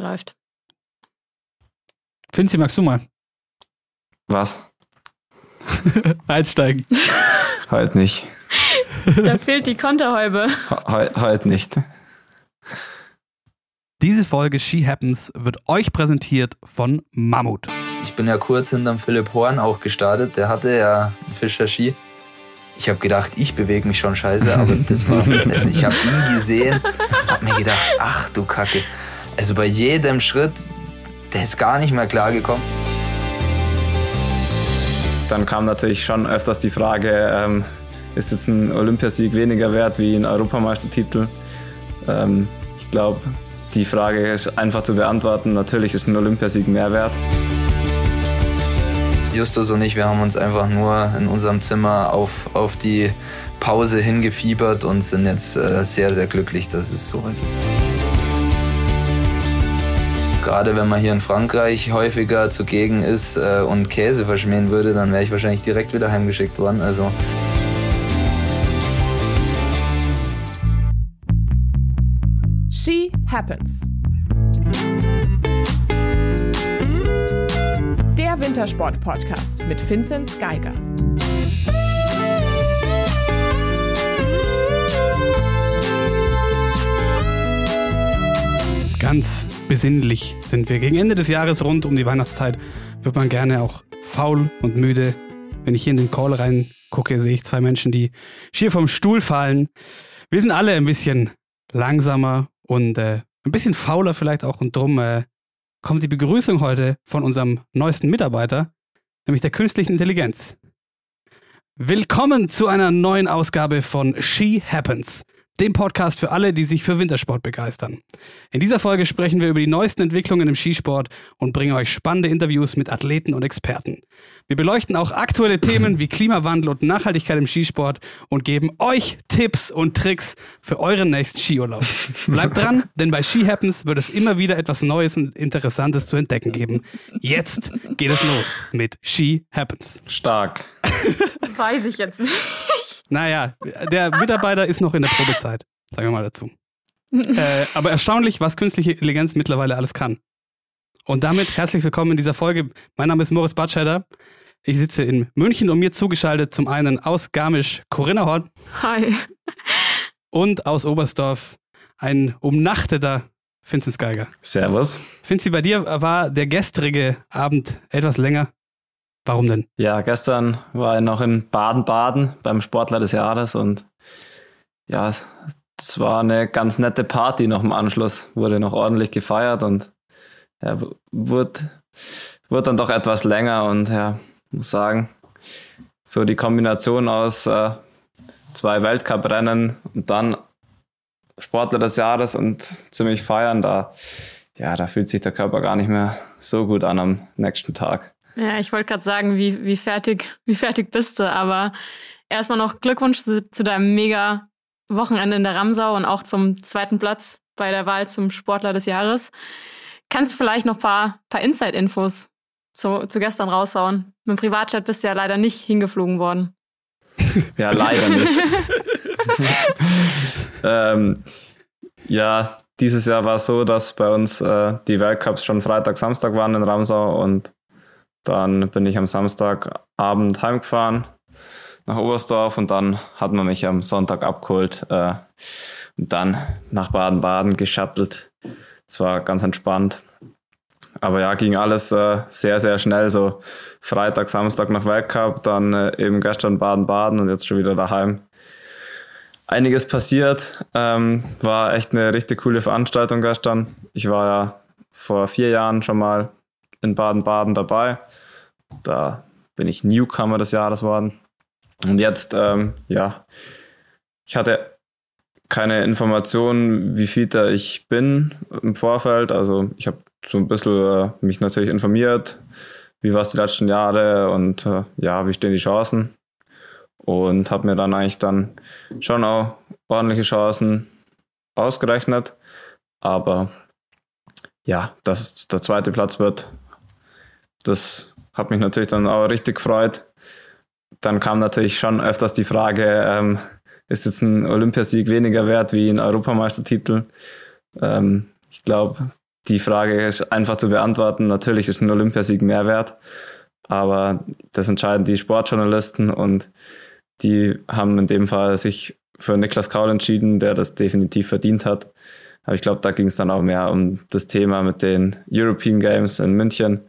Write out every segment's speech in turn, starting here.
Läuft. Finzi, magst du mal? Was? Einsteigen. Heute nicht. Da fehlt die Konterhäube. Heute heut nicht. Diese Folge She Happens wird euch präsentiert von Mammut. Ich bin ja kurz hinterm Philipp Horn auch gestartet. Der hatte ja einen Fischer Ski. Ich habe gedacht, ich bewege mich schon scheiße, aber das war, also ich habe ihn gesehen, habe mir gedacht, ach du Kacke. Also bei jedem Schritt, der ist gar nicht mehr klargekommen. Dann kam natürlich schon öfters die Frage, ähm, ist jetzt ein Olympiasieg weniger wert wie ein Europameistertitel? Ähm, ich glaube, die Frage ist einfach zu beantworten. Natürlich ist ein Olympiasieg mehr wert. Justus und ich, wir haben uns einfach nur in unserem Zimmer auf, auf die Pause hingefiebert und sind jetzt äh, sehr, sehr glücklich, dass es so weit ist. Gerade wenn man hier in Frankreich häufiger zugegen ist äh, und Käse verschmähen würde, dann wäre ich wahrscheinlich direkt wieder heimgeschickt worden. Also She Happens. Der Wintersport-Podcast mit Vinzenz Geiger. Ganz besinnlich sind wir. Gegen Ende des Jahres, rund um die Weihnachtszeit, wird man gerne auch faul und müde. Wenn ich hier in den Call reingucke, sehe ich zwei Menschen, die schier vom Stuhl fallen. Wir sind alle ein bisschen langsamer und äh, ein bisschen fauler vielleicht auch. Und drum äh, kommt die Begrüßung heute von unserem neuesten Mitarbeiter, nämlich der künstlichen Intelligenz. Willkommen zu einer neuen Ausgabe von She Happens, dem Podcast für alle, die sich für Wintersport begeistern. In dieser Folge sprechen wir über die neuesten Entwicklungen im Skisport und bringen euch spannende Interviews mit Athleten und Experten. Wir beleuchten auch aktuelle Themen wie Klimawandel und Nachhaltigkeit im Skisport und geben euch Tipps und Tricks für euren nächsten Skiurlaub. Bleibt dran, denn bei Ski Happens wird es immer wieder etwas Neues und Interessantes zu entdecken geben. Jetzt geht es los mit Ski Happens. Stark. Weiß ich jetzt nicht. Naja, der Mitarbeiter ist noch in der Probezeit, sagen wir mal dazu. äh, aber erstaunlich, was künstliche Intelligenz mittlerweile alles kann. Und damit herzlich willkommen in dieser Folge. Mein Name ist Moritz Batscheider. Ich sitze in München und mir zugeschaltet zum einen aus Garmisch Corinna Horn Hi. und aus Oberstdorf ein umnachteter Vinzenz Geiger. Servus. Finzi, bei dir war der gestrige Abend etwas länger. Warum denn? Ja, gestern war ich noch in Baden-Baden beim Sportler des Jahres und ja, es, war eine ganz nette Party noch im Anschluss. Wurde noch ordentlich gefeiert und ja, wurde, wurde dann doch etwas länger und ja, muss sagen, so die Kombination aus äh, zwei Weltcuprennen und dann Sportler des Jahres und ziemlich feiern, da, ja, da fühlt sich der Körper gar nicht mehr so gut an am nächsten Tag. Ja, ich wollte gerade sagen, wie, wie, fertig, wie fertig bist du, aber erstmal noch Glückwunsch zu, zu deinem mega Wochenende in der Ramsau und auch zum zweiten Platz bei der Wahl zum Sportler des Jahres. Kannst du vielleicht noch ein paar, paar Inside-Infos zu, zu gestern raushauen? Mit dem Privatchat bist du ja leider nicht hingeflogen worden. Ja, leider nicht. ähm, ja, dieses Jahr war es so, dass bei uns äh, die Weltcups schon Freitag, Samstag waren in Ramsau und dann bin ich am Samstagabend heimgefahren nach Oberstdorf und dann hat man mich am Sonntag abgeholt äh, und dann nach Baden-Baden geschattelt. Es war ganz entspannt. Aber ja, ging alles äh, sehr, sehr schnell. So Freitag, Samstag nach Weltcup, dann äh, eben gestern Baden-Baden und jetzt schon wieder daheim. Einiges passiert. Ähm, war echt eine richtig coole Veranstaltung gestern. Ich war ja vor vier Jahren schon mal in Baden-Baden dabei. Da bin ich Newcomer des Jahres worden. Und jetzt, ähm, ja, ich hatte keine Informationen, wie fit da ich bin im Vorfeld. Also ich habe so ein bisschen äh, mich natürlich informiert, wie war es die letzten Jahre und äh, ja, wie stehen die Chancen. Und habe mir dann eigentlich dann schon auch ordentliche Chancen ausgerechnet. Aber ja, dass der zweite Platz wird, das hat mich natürlich dann auch richtig gefreut. Dann kam natürlich schon öfters die Frage, ähm, ist jetzt ein Olympiasieg weniger wert wie ein Europameistertitel? Ähm, ich glaube, die Frage ist einfach zu beantworten. Natürlich ist ein Olympiasieg mehr wert, aber das entscheiden die Sportjournalisten und die haben in dem Fall sich für Niklas Kaul entschieden, der das definitiv verdient hat. Aber ich glaube, da ging es dann auch mehr um das Thema mit den European Games in München,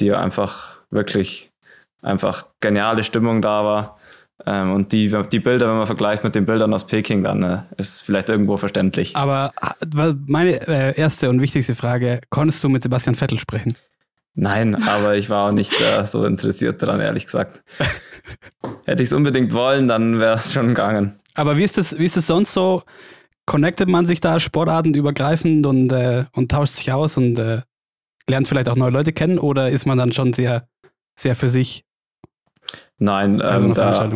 die einfach wirklich einfach geniale Stimmung da war. Ähm, und die, die Bilder, wenn man vergleicht mit den Bildern aus Peking, dann äh, ist vielleicht irgendwo verständlich. Aber meine äh, erste und wichtigste Frage, konntest du mit Sebastian Vettel sprechen? Nein, aber ich war auch nicht äh, so interessiert daran, ehrlich gesagt. Hätte ich es unbedingt wollen, dann wäre es schon gegangen. Aber wie ist das, wie ist das sonst so? Connectet man sich da sportartenübergreifend und, äh, und tauscht sich aus und äh, lernt vielleicht auch neue Leute kennen oder ist man dann schon sehr, sehr für sich? Nein, also ähm, da,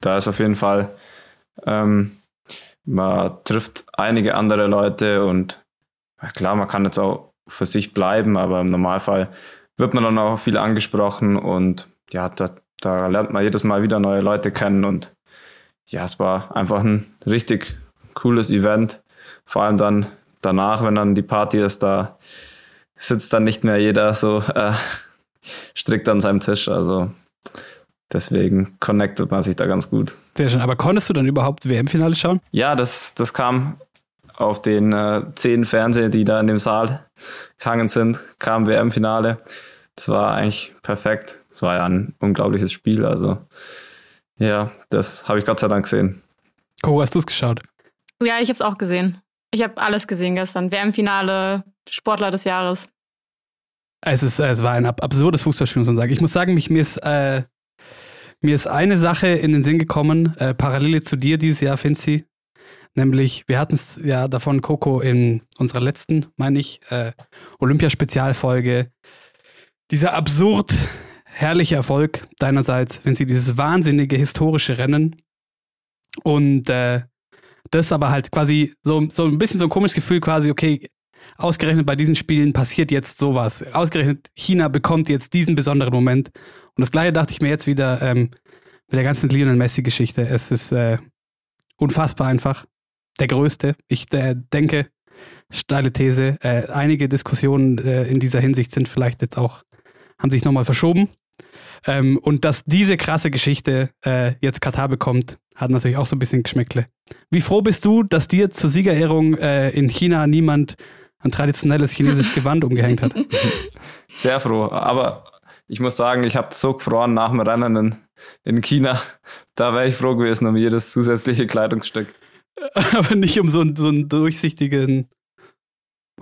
da ist auf jeden Fall, ähm, man trifft einige andere Leute und klar, man kann jetzt auch für sich bleiben, aber im Normalfall wird man dann auch viel angesprochen und ja, da, da lernt man jedes Mal wieder neue Leute kennen und ja, es war einfach ein richtig cooles Event. Vor allem dann danach, wenn dann die Party ist, da sitzt dann nicht mehr jeder so äh, strikt an seinem Tisch. Also deswegen connectet man sich da ganz gut. Sehr schön. Aber konntest du dann überhaupt WM-Finale schauen? Ja, das, das kam auf den äh, zehn Fernsehen, die da in dem Saal gehangen sind, kam WM-Finale. Das war eigentlich perfekt. Es war ja ein unglaubliches Spiel. Also ja, das habe ich Gott sei Dank gesehen. Coro, hast du es geschaut? Ja, ich habe es auch gesehen. Ich habe alles gesehen gestern. WM-Finale, Sportler des Jahres. Es, ist, es war ein absurdes Fußballspiel, muss man sagen. Ich muss sagen, mich, mir, ist, äh, mir ist eine Sache in den Sinn gekommen, äh, Parallele zu dir dieses Jahr, Finzi. Nämlich, wir hatten es ja davon, Coco, in unserer letzten, meine ich, äh, Olympiaspezialfolge. Dieser absurd herrliche Erfolg deinerseits, sie dieses wahnsinnige historische Rennen und äh, das aber halt quasi so, so ein bisschen so ein komisches Gefühl, quasi, okay, ausgerechnet bei diesen Spielen passiert jetzt sowas. Ausgerechnet China bekommt jetzt diesen besonderen Moment. Und das gleiche dachte ich mir jetzt wieder ähm, mit der ganzen Lionel Messi-Geschichte. Es ist äh, unfassbar einfach. Der größte. Ich äh, denke, steile These, äh, einige Diskussionen äh, in dieser Hinsicht sind vielleicht jetzt auch, haben sich nochmal verschoben. Ähm, und dass diese krasse Geschichte äh, jetzt Katar bekommt, hat natürlich auch so ein bisschen Geschmäckle. Wie froh bist du, dass dir zur Siegerehrung äh, in China niemand ein traditionelles chinesisches Gewand umgehängt hat? Sehr froh. Aber ich muss sagen, ich habe so gefroren nach dem Rennen in, in China. Da wäre ich froh gewesen um jedes zusätzliche Kleidungsstück. Aber nicht um so, einen, so einen durchsichtigen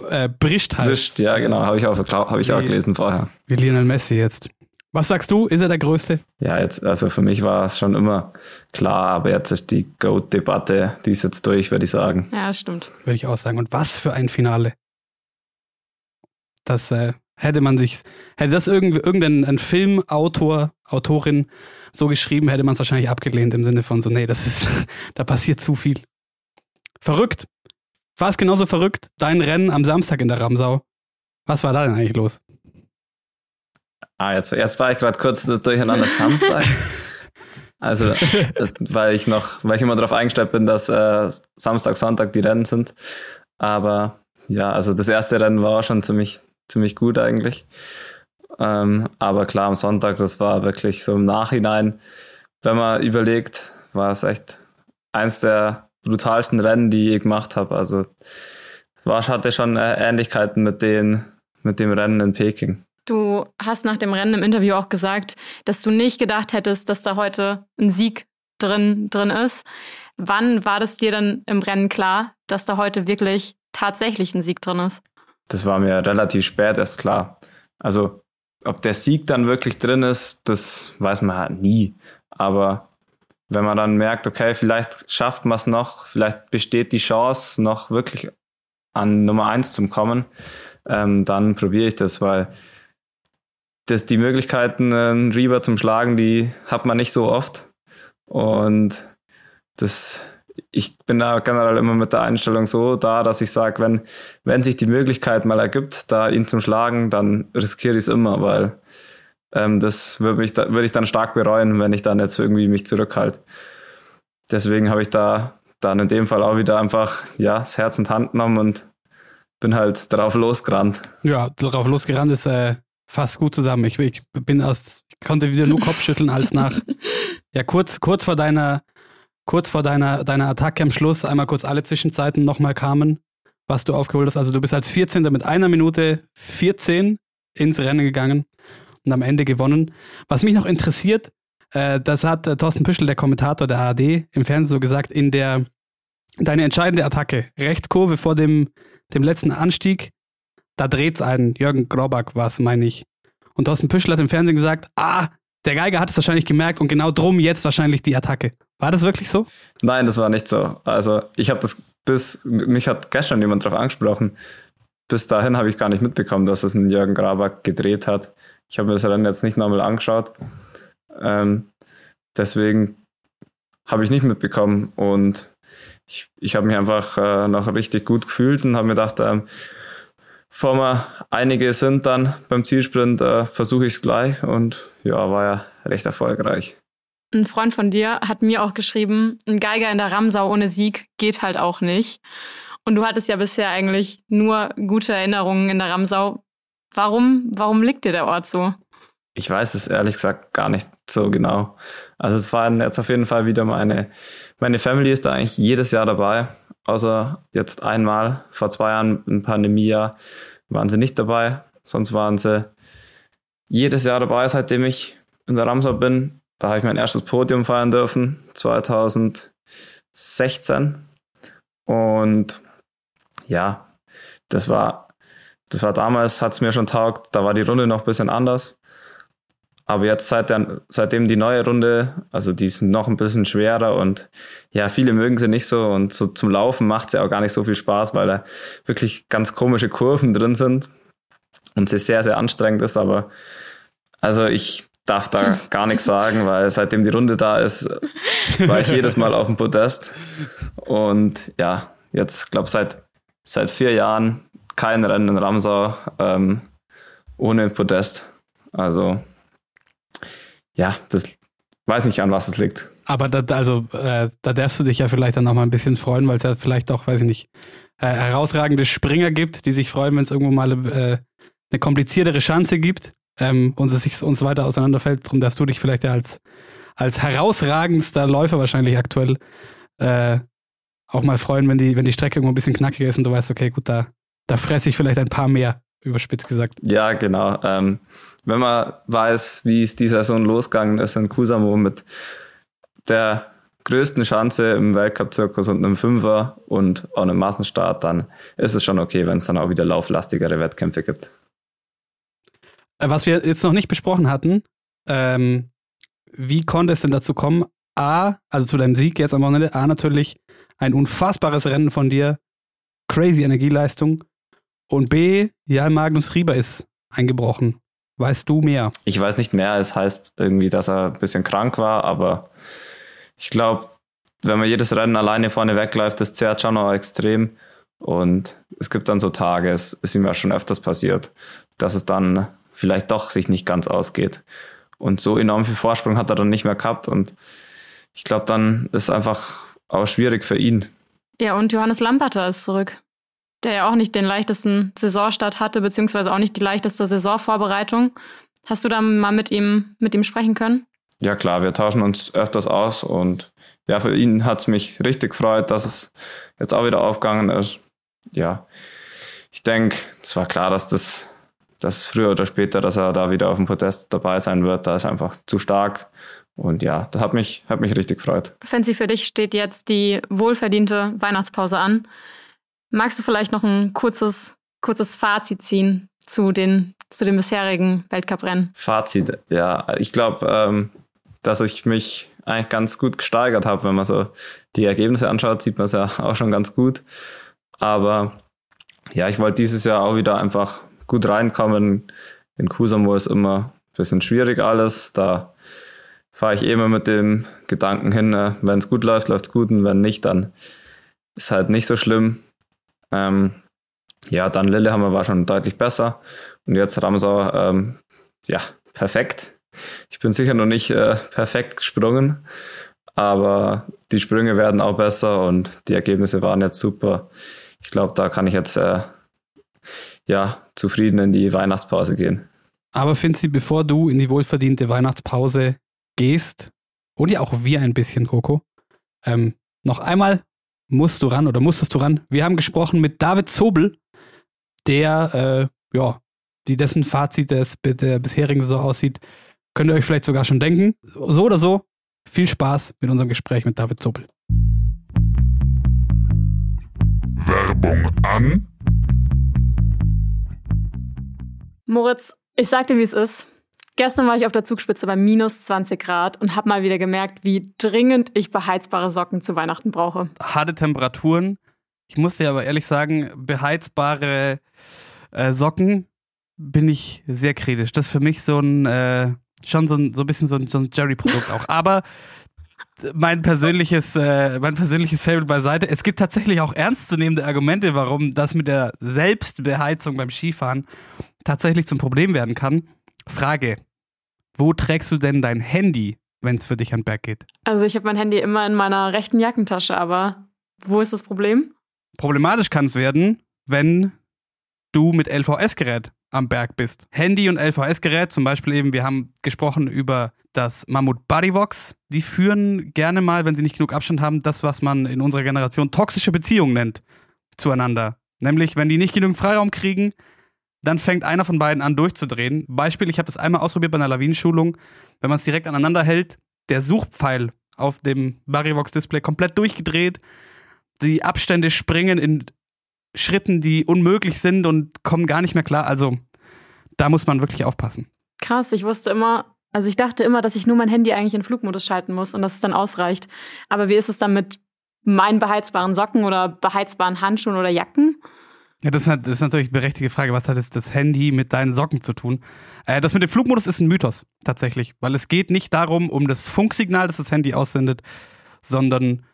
äh, Brischt halt. Brischt, ja, genau. Habe ich, auch, hab ich auch gelesen vorher. Wie Lionel Messi jetzt. Was sagst du? Ist er der Größte? Ja, jetzt, also für mich war es schon immer klar, aber jetzt ist die GOAT-Debatte, die ist jetzt durch, würde ich sagen. Ja, stimmt. Würde ich auch sagen. Und was für ein Finale. Das äh, hätte man sich, hätte das irgendein ein Filmautor, Autorin so geschrieben, hätte man es wahrscheinlich abgelehnt im Sinne von so, nee, das ist, da passiert zu viel. Verrückt. War es genauso verrückt? Dein Rennen am Samstag in der Ramsau. Was war da denn eigentlich los? Ah, jetzt, jetzt war ich gerade kurz durcheinander Samstag. Also, weil ich noch, weil ich immer darauf eingestellt bin, dass äh, Samstag, Sonntag die Rennen sind. Aber ja, also das erste Rennen war schon ziemlich, ziemlich gut eigentlich. Ähm, aber klar, am Sonntag, das war wirklich so im Nachhinein, wenn man überlegt, war es echt eins der brutalsten Rennen, die ich gemacht habe. Also es hatte schon äh, Ähnlichkeiten mit, den, mit dem Rennen in Peking. Du hast nach dem Rennen im Interview auch gesagt, dass du nicht gedacht hättest, dass da heute ein Sieg drin, drin ist. Wann war das dir dann im Rennen klar, dass da heute wirklich tatsächlich ein Sieg drin ist? Das war mir relativ spät erst klar. Also, ob der Sieg dann wirklich drin ist, das weiß man halt nie. Aber wenn man dann merkt, okay, vielleicht schafft man es noch, vielleicht besteht die Chance, noch wirklich an Nummer eins zu kommen, ähm, dann probiere ich das, weil das, die Möglichkeiten, einen Reaver zum Schlagen, die hat man nicht so oft. Und das, ich bin da generell immer mit der Einstellung so da, dass ich sage, wenn, wenn sich die Möglichkeit mal ergibt, da ihn zum Schlagen, dann riskiere ich es immer, weil ähm, das würde mich da, würd ich dann stark bereuen, wenn ich dann jetzt irgendwie mich zurückhalte. Deswegen habe ich da dann in dem Fall auch wieder einfach ja, das Herz die Hand genommen und bin halt drauf losgerannt. Ja, drauf losgerannt ist äh, fast gut zusammen. Ich, ich bin aus, ich konnte wieder nur Kopfschütteln, als nach, ja, kurz, kurz vor deiner, kurz vor deiner, deiner Attacke am Schluss einmal kurz alle Zwischenzeiten nochmal kamen, was du aufgeholt hast. Also du bist als 14. mit einer Minute 14 ins Rennen gegangen und am Ende gewonnen. Was mich noch interessiert, äh, das hat äh, Thorsten Püschel, der Kommentator der ARD, im Fernsehen so gesagt, in der deine entscheidende Attacke, Rechtskurve vor dem, dem letzten Anstieg, da dreht's einen. Jürgen Grobak war meine ich. Und Thorsten Püschel hat im Fernsehen gesagt, ah, der Geiger hat es wahrscheinlich gemerkt und genau drum jetzt wahrscheinlich die Attacke. War das wirklich so? Nein, das war nicht so. Also ich habe das bis, mich hat gestern jemand darauf angesprochen. Bis dahin habe ich gar nicht mitbekommen, dass es ein Jürgen Grabak gedreht hat. Ich habe mir das dann jetzt nicht nochmal angeschaut. Ähm, deswegen habe ich nicht mitbekommen und ich, ich habe mich einfach äh, noch richtig gut gefühlt und habe mir gedacht, ähm, vor mir einige sind dann beim Zielsprint, äh, versuche ich es gleich und ja, war ja recht erfolgreich. Ein Freund von dir hat mir auch geschrieben, ein Geiger in der Ramsau ohne Sieg geht halt auch nicht. Und du hattest ja bisher eigentlich nur gute Erinnerungen in der Ramsau. Warum, warum liegt dir der Ort so? Ich weiß es ehrlich gesagt gar nicht so genau. Also es waren jetzt auf jeden Fall wieder meine, meine Family ist da eigentlich jedes Jahr dabei, außer jetzt einmal vor zwei Jahren im Pandemiejahr waren sie nicht dabei. Sonst waren sie jedes Jahr dabei, seitdem ich in der Ramsau bin. Da habe ich mein erstes Podium feiern dürfen, 2016. Und ja, das war, das war damals, hat es mir schon taugt, da war die Runde noch ein bisschen anders. Aber jetzt seit der, seitdem die neue Runde, also die ist noch ein bisschen schwerer und ja, viele mögen sie nicht so und so zum Laufen macht sie auch gar nicht so viel Spaß, weil da wirklich ganz komische Kurven drin sind und sie sehr, sehr anstrengend ist. Aber also ich darf da gar nichts sagen, weil seitdem die Runde da ist, war ich jedes Mal auf dem Podest. Und ja, jetzt glaube seit seit vier Jahren kein Rennen in Ramsau ähm, ohne Podest. Also ja, das weiß nicht, an was es liegt. Aber da, also, äh, da darfst du dich ja vielleicht dann noch mal ein bisschen freuen, weil es ja vielleicht auch, weiß ich nicht, äh, herausragende Springer gibt, die sich freuen, wenn es irgendwo mal äh, eine kompliziertere Chance gibt ähm, und es sich uns weiter auseinanderfällt. Darum darfst du dich vielleicht ja als, als herausragendster Läufer wahrscheinlich aktuell äh, auch mal freuen, wenn die, wenn die Strecke irgendwo ein bisschen knackiger ist und du weißt, okay, gut, da, da fresse ich vielleicht ein paar mehr, überspitzt gesagt. Ja, genau. Ähm, wenn man weiß, wie es die Saison losgegangen ist in Kusamo mit der größten Chance im Weltcup-Zirkus und einem Fünfer und auch einem Massenstart, dann ist es schon okay, wenn es dann auch wieder lauflastigere Wettkämpfe gibt. Was wir jetzt noch nicht besprochen hatten, ähm, wie konnte es denn dazu kommen? A, also zu deinem Sieg jetzt am Wochenende, A, natürlich ein unfassbares Rennen von dir, crazy Energieleistung. Und B, ja, Magnus Rieber ist eingebrochen. Weißt du mehr? Ich weiß nicht mehr. Es heißt irgendwie, dass er ein bisschen krank war, aber ich glaube, wenn man jedes Rennen alleine vorne wegläuft, das zerrt schon auch extrem. Und es gibt dann so Tage, es ist ihm ja schon öfters passiert, dass es dann vielleicht doch sich nicht ganz ausgeht. Und so enorm viel Vorsprung hat er dann nicht mehr gehabt. Und ich glaube, dann ist es einfach auch schwierig für ihn. Ja, und Johannes Lamperter ist zurück der ja auch nicht den leichtesten Saisonstart hatte, beziehungsweise auch nicht die leichteste Saisonvorbereitung. Hast du da mal mit ihm, mit ihm sprechen können? Ja klar, wir tauschen uns öfters aus und ja, für ihn hat es mich richtig gefreut, dass es jetzt auch wieder aufgegangen ist. Ja, ich denke, es war klar, dass das dass früher oder später, dass er da wieder auf dem Podest dabei sein wird. Da ist einfach zu stark. Und ja, das hat mich, hat mich richtig gefreut. Fancy, für dich steht jetzt die wohlverdiente Weihnachtspause an. Magst du vielleicht noch ein kurzes, kurzes Fazit ziehen zu den, zu den bisherigen Weltcuprennen? Fazit, ja. Ich glaube, ähm, dass ich mich eigentlich ganz gut gesteigert habe. Wenn man so die Ergebnisse anschaut, sieht man es ja auch schon ganz gut. Aber ja, ich wollte dieses Jahr auch wieder einfach gut reinkommen. In Kusamo ist immer ein bisschen schwierig alles. Da fahre ich eh immer mit dem Gedanken hin, äh, wenn es gut läuft, läuft es gut und wenn nicht, dann ist halt nicht so schlimm. Ähm, ja, dann Lillehammer war schon deutlich besser. Und jetzt Ramsau, ähm, ja, perfekt. Ich bin sicher noch nicht äh, perfekt gesprungen, aber die Sprünge werden auch besser und die Ergebnisse waren jetzt super. Ich glaube, da kann ich jetzt äh, ja, zufrieden in die Weihnachtspause gehen. Aber Finzi, bevor du in die wohlverdiente Weihnachtspause gehst, und ja auch wir ein bisschen, Coco, ähm, noch einmal musst du ran oder musstest du ran. Wir haben gesprochen mit David Zobel, der, äh, ja, wie dessen Fazit des, der bisherigen Saison aussieht, könnt ihr euch vielleicht sogar schon denken. So oder so, viel Spaß mit unserem Gespräch mit David Zobel. Werbung an. Moritz, ich sagte, wie es ist. Gestern war ich auf der Zugspitze bei minus 20 Grad und habe mal wieder gemerkt, wie dringend ich beheizbare Socken zu Weihnachten brauche. Harte Temperaturen. Ich muss dir aber ehrlich sagen, beheizbare äh, Socken bin ich sehr kritisch. Das ist für mich so ein, äh, schon so ein, so ein bisschen so ein, so ein Jerry-Produkt auch. Aber mein persönliches, äh, mein persönliches Fable beiseite. Es gibt tatsächlich auch ernstzunehmende Argumente, warum das mit der Selbstbeheizung beim Skifahren tatsächlich zum Problem werden kann. Frage: Wo trägst du denn dein Handy, wenn es für dich an den Berg geht? Also ich habe mein Handy immer in meiner rechten Jackentasche, aber wo ist das Problem? Problematisch kann es werden, wenn du mit LVS-Gerät am Berg bist. Handy und LVS-Gerät, zum Beispiel eben, wir haben gesprochen über das Mammut Bodyvox. Die führen gerne mal, wenn sie nicht genug Abstand haben, das, was man in unserer Generation toxische Beziehungen nennt, zueinander. Nämlich, wenn die nicht genug Freiraum kriegen, dann fängt einer von beiden an durchzudrehen. Beispiel, ich habe das einmal ausprobiert bei einer Lawinenschulung. Wenn man es direkt aneinander hält, der Suchpfeil auf dem Barivox-Display komplett durchgedreht. Die Abstände springen in Schritten, die unmöglich sind und kommen gar nicht mehr klar. Also da muss man wirklich aufpassen. Krass, ich wusste immer, also ich dachte immer, dass ich nur mein Handy eigentlich in Flugmodus schalten muss und dass es dann ausreicht. Aber wie ist es dann mit meinen beheizbaren Socken oder beheizbaren Handschuhen oder Jacken? Ja, das ist, das ist natürlich eine berechtigte Frage. Was hat das, das Handy mit deinen Socken zu tun? Äh, das mit dem Flugmodus ist ein Mythos, tatsächlich. Weil es geht nicht darum, um das Funksignal, das das Handy aussendet, sondern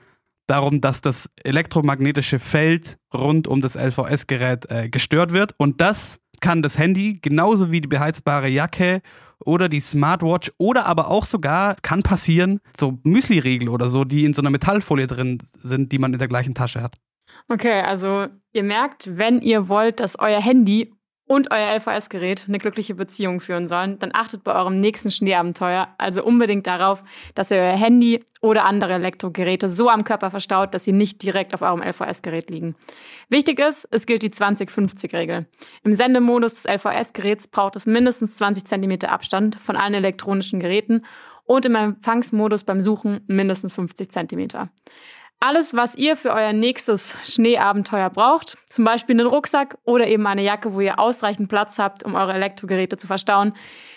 darum, dass das elektromagnetische Feld rund um das LVS-Gerät äh, gestört wird. Und das kann das Handy genauso wie die beheizbare Jacke oder die Smartwatch oder aber auch sogar kann passieren, so Müsli-Riegel oder so, die in so einer Metallfolie drin sind, die man in der gleichen Tasche hat. Okay, also ihr merkt, wenn ihr wollt, dass euer Handy und euer LVS-Gerät eine glückliche Beziehung führen sollen, dann achtet bei eurem nächsten Schneeabenteuer also unbedingt darauf, dass ihr euer Handy oder andere Elektrogeräte so am Körper verstaut, dass sie nicht direkt auf eurem LVS-Gerät liegen. Wichtig ist, es gilt die 20-50-Regel. Im Sendemodus des LVS-Geräts braucht es mindestens 20 cm Abstand von allen elektronischen Geräten und im Empfangsmodus beim Suchen mindestens 50 cm. Alles, was ihr für euer nächstes Schneeabenteuer braucht, zum Beispiel einen Rucksack oder eben eine Jacke, wo ihr ausreichend Platz habt, um eure Elektrogeräte zu verstauen,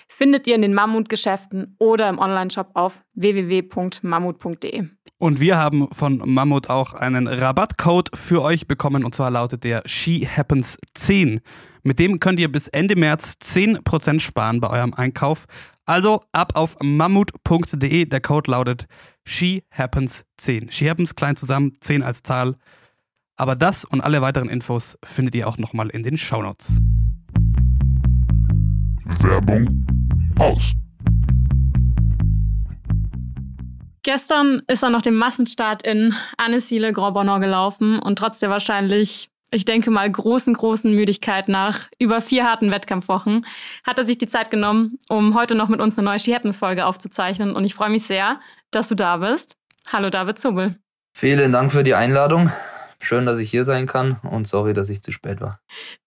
findet ihr in den Mammut-Geschäften oder im Onlineshop auf www.mammut.de. Und wir haben von Mammut auch einen Rabattcode für euch bekommen und zwar lautet der She Happens 10. Mit dem könnt ihr bis Ende März 10% sparen bei eurem Einkauf. Also ab auf mammut.de. Der Code lautet She Happens 10. She Happens klein zusammen, 10 als Zahl. Aber das und alle weiteren Infos findet ihr auch nochmal in den Shownotes. Werbung aus. Gestern ist er noch den Massenstart in Annecy Grand Bonneur gelaufen und trotz der wahrscheinlich ich denke mal, großen, großen Müdigkeit nach über vier harten Wettkampfwochen hat er sich die Zeit genommen, um heute noch mit uns eine neue She Happens Folge aufzuzeichnen. Und ich freue mich sehr, dass du da bist. Hallo David Zubel. Vielen Dank für die Einladung. Schön, dass ich hier sein kann und sorry, dass ich zu spät war.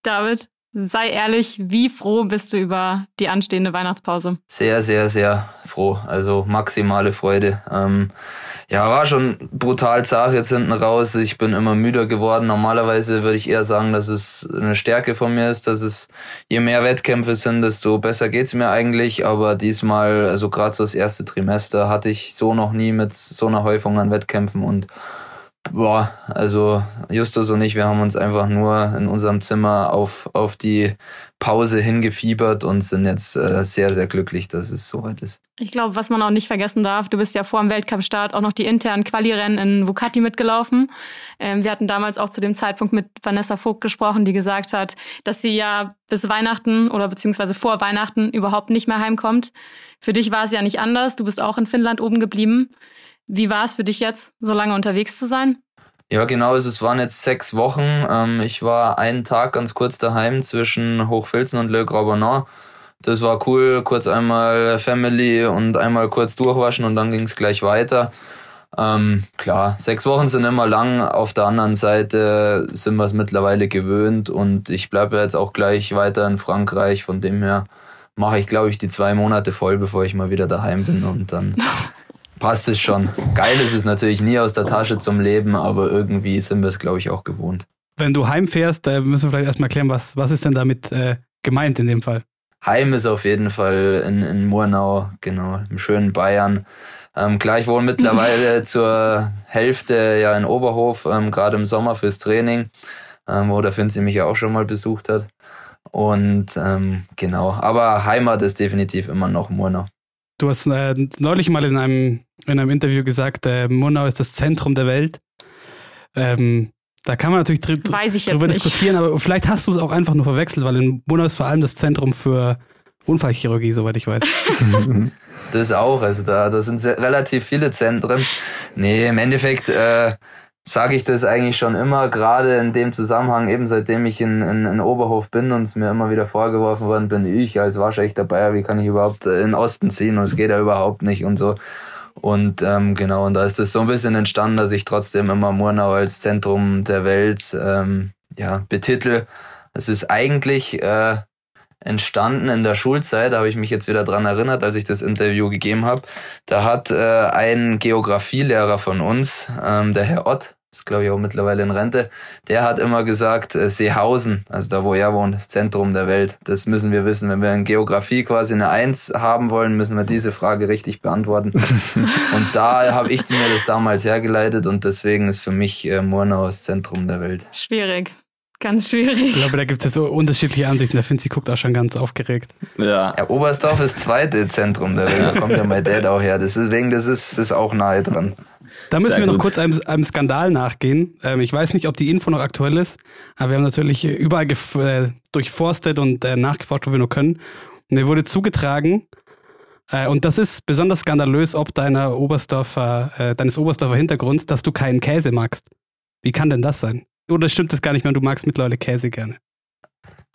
David, sei ehrlich, wie froh bist du über die anstehende Weihnachtspause? Sehr, sehr, sehr froh. Also maximale Freude. Ähm, ja, war schon brutal zart jetzt hinten raus. Ich bin immer müder geworden. Normalerweise würde ich eher sagen, dass es eine Stärke von mir ist, dass es je mehr Wettkämpfe sind, desto besser geht's mir eigentlich. Aber diesmal, also gerade so das erste Trimester, hatte ich so noch nie mit so einer Häufung an Wettkämpfen und Boah, also Justus und ich, wir haben uns einfach nur in unserem Zimmer auf, auf die Pause hingefiebert und sind jetzt äh, sehr, sehr glücklich, dass es soweit ist. Ich glaube, was man auch nicht vergessen darf, du bist ja vor dem Weltcup-Start auch noch die internen Quali-Rennen in Vucati mitgelaufen. Ähm, wir hatten damals auch zu dem Zeitpunkt mit Vanessa Vogt gesprochen, die gesagt hat, dass sie ja bis Weihnachten oder beziehungsweise vor Weihnachten überhaupt nicht mehr heimkommt. Für dich war es ja nicht anders. Du bist auch in Finnland oben geblieben. Wie war es für dich jetzt, so lange unterwegs zu sein? Ja, genau. Es waren jetzt sechs Wochen. Ähm, ich war einen Tag ganz kurz daheim zwischen Hochfilzen und Le Grabonin. Das war cool. Kurz einmal Family und einmal kurz durchwaschen und dann ging es gleich weiter. Ähm, klar, sechs Wochen sind immer lang. Auf der anderen Seite sind wir es mittlerweile gewöhnt und ich bleibe jetzt auch gleich weiter in Frankreich. Von dem her mache ich, glaube ich, die zwei Monate voll, bevor ich mal wieder daheim bin und dann passt es schon. Geil ist es natürlich nie aus der Tasche zum Leben, aber irgendwie sind wir es, glaube ich, auch gewohnt. Wenn du heimfährst, da müssen wir vielleicht erstmal klären, was, was ist denn damit äh, gemeint in dem Fall? Heim ist auf jeden Fall in, in Murnau, genau, im schönen Bayern. Ähm, klar, ich wohne mittlerweile zur Hälfte ja in Oberhof, ähm, gerade im Sommer fürs Training, ähm, wo der Finzi mich ja auch schon mal besucht hat. Und ähm, genau, aber Heimat ist definitiv immer noch Murnau. Du hast äh, neulich mal in einem, in einem Interview gesagt, äh, Murnau ist das Zentrum der Welt. Ähm, da kann man natürlich dr drüber nicht. diskutieren, aber vielleicht hast du es auch einfach nur verwechselt, weil in Murnau ist vor allem das Zentrum für Unfallchirurgie, soweit ich weiß. das auch, also da, da sind sehr, relativ viele Zentren. Nee, im Endeffekt äh, sage ich das eigentlich schon immer, gerade in dem Zusammenhang, eben seitdem ich in, in, in Oberhof bin und es mir immer wieder vorgeworfen worden bin, ich als waschechter Bayer, wie kann ich überhaupt in den Osten ziehen und es geht ja überhaupt nicht und so. Und ähm, genau, und da ist das so ein bisschen entstanden, dass ich trotzdem immer Murnau als Zentrum der Welt ähm, ja, betitel. Es ist eigentlich äh, entstanden in der Schulzeit, da habe ich mich jetzt wieder dran erinnert, als ich das Interview gegeben habe. Da hat äh, ein Geografielehrer von uns, ähm, der Herr Ott, ist glaube ich auch mittlerweile in Rente, der hat immer gesagt, äh, Seehausen, also da wo er wohnt, das Zentrum der Welt. Das müssen wir wissen. Wenn wir in Geografie quasi eine Eins haben wollen, müssen wir diese Frage richtig beantworten. und da habe ich mir das damals hergeleitet und deswegen ist für mich äh, Murnau das Zentrum der Welt. Schwierig. Ganz schwierig. Ich glaube, da gibt es so unterschiedliche Ansichten. Der Finzi guckt auch schon ganz aufgeregt. Ja. ja Oberstdorf ist das zweite Zentrum. Da kommt ja mein Dad auch her. Deswegen, das ist, das ist auch nahe dran. Da müssen Sehr wir noch kurz einem, einem Skandal nachgehen. Ähm, ich weiß nicht, ob die Info noch aktuell ist, aber wir haben natürlich überall äh, durchforstet und äh, nachgeforscht, wo wir nur können. Und mir wurde zugetragen, äh, und das ist besonders skandalös, ob deiner Oberstdorfer, äh, deines Oberstdorfer Hintergrunds, dass du keinen Käse magst. Wie kann denn das sein? Oder stimmt das gar nicht mehr? Du magst mittlerweile Käse gerne.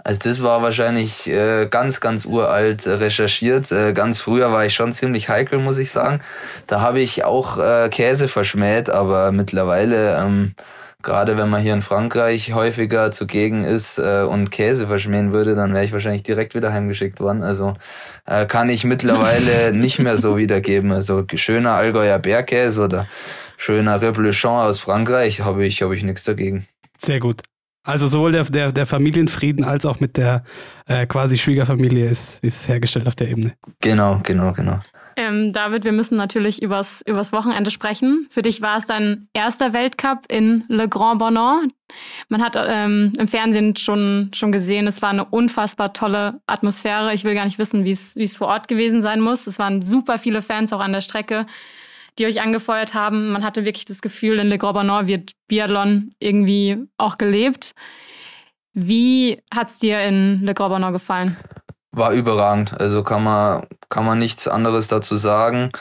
Also das war wahrscheinlich äh, ganz, ganz uralt recherchiert. Äh, ganz früher war ich schon ziemlich heikel, muss ich sagen. Da habe ich auch äh, Käse verschmäht, aber mittlerweile, ähm, gerade wenn man hier in Frankreich häufiger zugegen ist äh, und Käse verschmähen würde, dann wäre ich wahrscheinlich direkt wieder heimgeschickt worden. Also äh, kann ich mittlerweile nicht mehr so wiedergeben. Also schöner Allgäuer Bergkäse oder schöner Reblochon aus Frankreich habe ich, hab ich nichts dagegen. Sehr gut. Also sowohl der, der, der Familienfrieden als auch mit der äh, quasi Schwiegerfamilie ist, ist hergestellt auf der Ebene. Genau, genau, genau. Ähm, David, wir müssen natürlich übers, übers Wochenende sprechen. Für dich war es dein erster Weltcup in Le Grand Bonan. Man hat ähm, im Fernsehen schon, schon gesehen, es war eine unfassbar tolle Atmosphäre. Ich will gar nicht wissen, wie es vor Ort gewesen sein muss. Es waren super viele Fans auch an der Strecke die euch angefeuert haben. Man hatte wirklich das Gefühl, in Le Grand wird Biathlon irgendwie auch gelebt. Wie hat's dir in Le Grand gefallen? War überragend. Also kann man, kann man nichts anderes dazu sagen.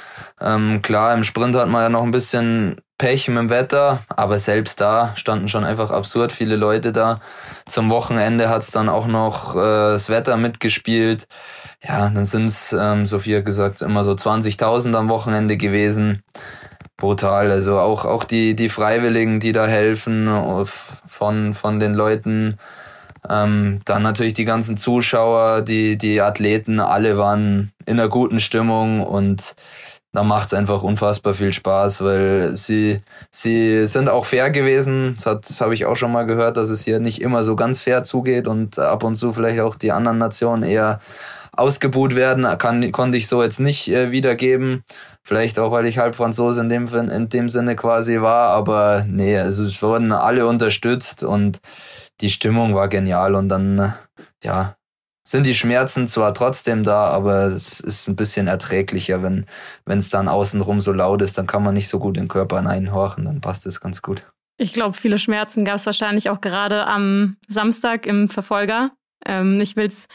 Ähm, klar, im Sprint hat man ja noch ein bisschen Pech mit dem Wetter, aber selbst da standen schon einfach absurd viele Leute da. Zum Wochenende hat's dann auch noch äh, das Wetter mitgespielt. Ja, dann sind's, ähm, Sophia gesagt, immer so 20.000 am Wochenende gewesen. Brutal. Also auch, auch die, die Freiwilligen, die da helfen, von, von den Leuten. Ähm, dann natürlich die ganzen Zuschauer, die, die Athleten, alle waren in einer guten Stimmung und da macht es einfach unfassbar viel Spaß, weil sie, sie sind auch fair gewesen. Das, hat, das habe ich auch schon mal gehört, dass es hier nicht immer so ganz fair zugeht und ab und zu vielleicht auch die anderen Nationen eher ausgebuht werden. Kann, konnte ich so jetzt nicht äh, wiedergeben. Vielleicht auch, weil ich halb Franzose in dem, in dem Sinne quasi war. Aber nee, also es wurden alle unterstützt und die Stimmung war genial. Und dann, ja, sind die Schmerzen zwar trotzdem da, aber es ist ein bisschen erträglicher, wenn wenn es dann außenrum so laut ist, dann kann man nicht so gut den Körper hineinhorchen, dann passt es ganz gut. Ich glaube, viele Schmerzen gab es wahrscheinlich auch gerade am Samstag im Verfolger. Ähm, ich will es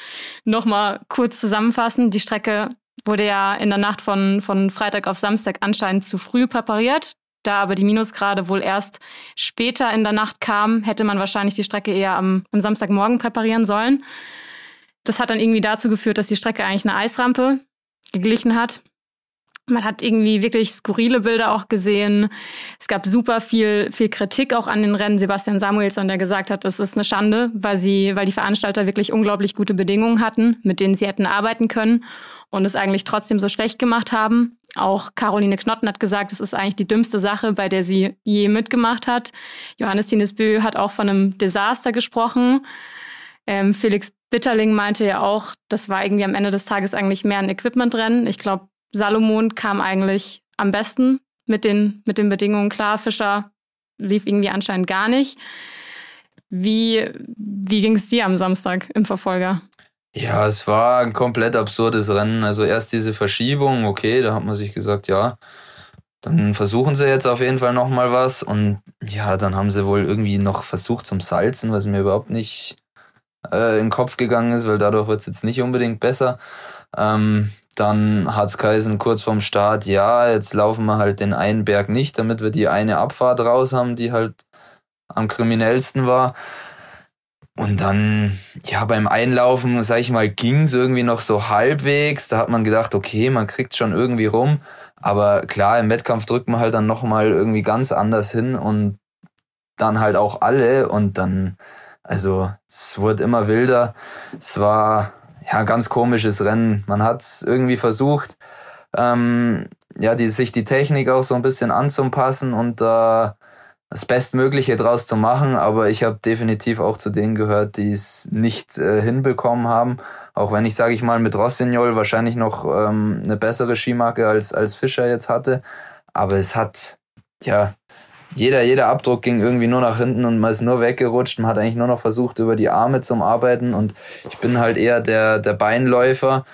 nochmal kurz zusammenfassen. Die Strecke wurde ja in der Nacht von, von Freitag auf Samstag anscheinend zu früh präpariert. Da aber die Minusgrade wohl erst später in der Nacht kamen, hätte man wahrscheinlich die Strecke eher am, am Samstagmorgen präparieren sollen. Das hat dann irgendwie dazu geführt, dass die Strecke eigentlich eine Eisrampe geglichen hat. Man hat irgendwie wirklich skurrile Bilder auch gesehen. Es gab super viel, viel Kritik auch an den Rennen. Sebastian Samuelsson, der gesagt hat, das ist eine Schande, weil sie, weil die Veranstalter wirklich unglaublich gute Bedingungen hatten, mit denen sie hätten arbeiten können und es eigentlich trotzdem so schlecht gemacht haben. Auch Caroline Knotten hat gesagt, es ist eigentlich die dümmste Sache, bei der sie je mitgemacht hat. Johannes Tinesbö hat auch von einem Desaster gesprochen. Ähm, Felix Bitterling meinte ja auch, das war irgendwie am Ende des Tages eigentlich mehr ein Equipmentrennen. Ich glaube, Salomon kam eigentlich am besten mit den, mit den Bedingungen klar. Fischer lief irgendwie anscheinend gar nicht. Wie, wie ging es dir am Samstag im Verfolger? Ja, es war ein komplett absurdes Rennen. Also erst diese Verschiebung, okay, da hat man sich gesagt, ja, dann versuchen sie jetzt auf jeden Fall nochmal was. Und ja, dann haben sie wohl irgendwie noch versucht zum Salzen, was mir überhaupt nicht äh, in den Kopf gegangen ist, weil dadurch wird es jetzt nicht unbedingt besser. Ähm, dann hat's Kaisen kurz vorm Start, ja, jetzt laufen wir halt den einen Berg nicht, damit wir die eine Abfahrt raus haben, die halt am kriminellsten war. Und dann, ja, beim Einlaufen, sag ich mal, ging's irgendwie noch so halbwegs. Da hat man gedacht, okay, man kriegt schon irgendwie rum. Aber klar, im Wettkampf drückt man halt dann nochmal irgendwie ganz anders hin und dann halt auch alle. Und dann, also, es wurde immer wilder. Es war, ja, ganz komisches Rennen. Man hat irgendwie versucht, ähm, ja, die, sich die Technik auch so ein bisschen anzupassen und äh, das Bestmögliche draus zu machen, aber ich habe definitiv auch zu denen gehört, die es nicht äh, hinbekommen haben. Auch wenn ich, sage ich mal, mit Rossignol wahrscheinlich noch ähm, eine bessere Skimarke als, als Fischer jetzt hatte. Aber es hat, ja, jeder, jeder Abdruck ging irgendwie nur nach hinten und man ist nur weggerutscht. Man hat eigentlich nur noch versucht, über die Arme zum Arbeiten und ich bin halt eher der, der Beinläufer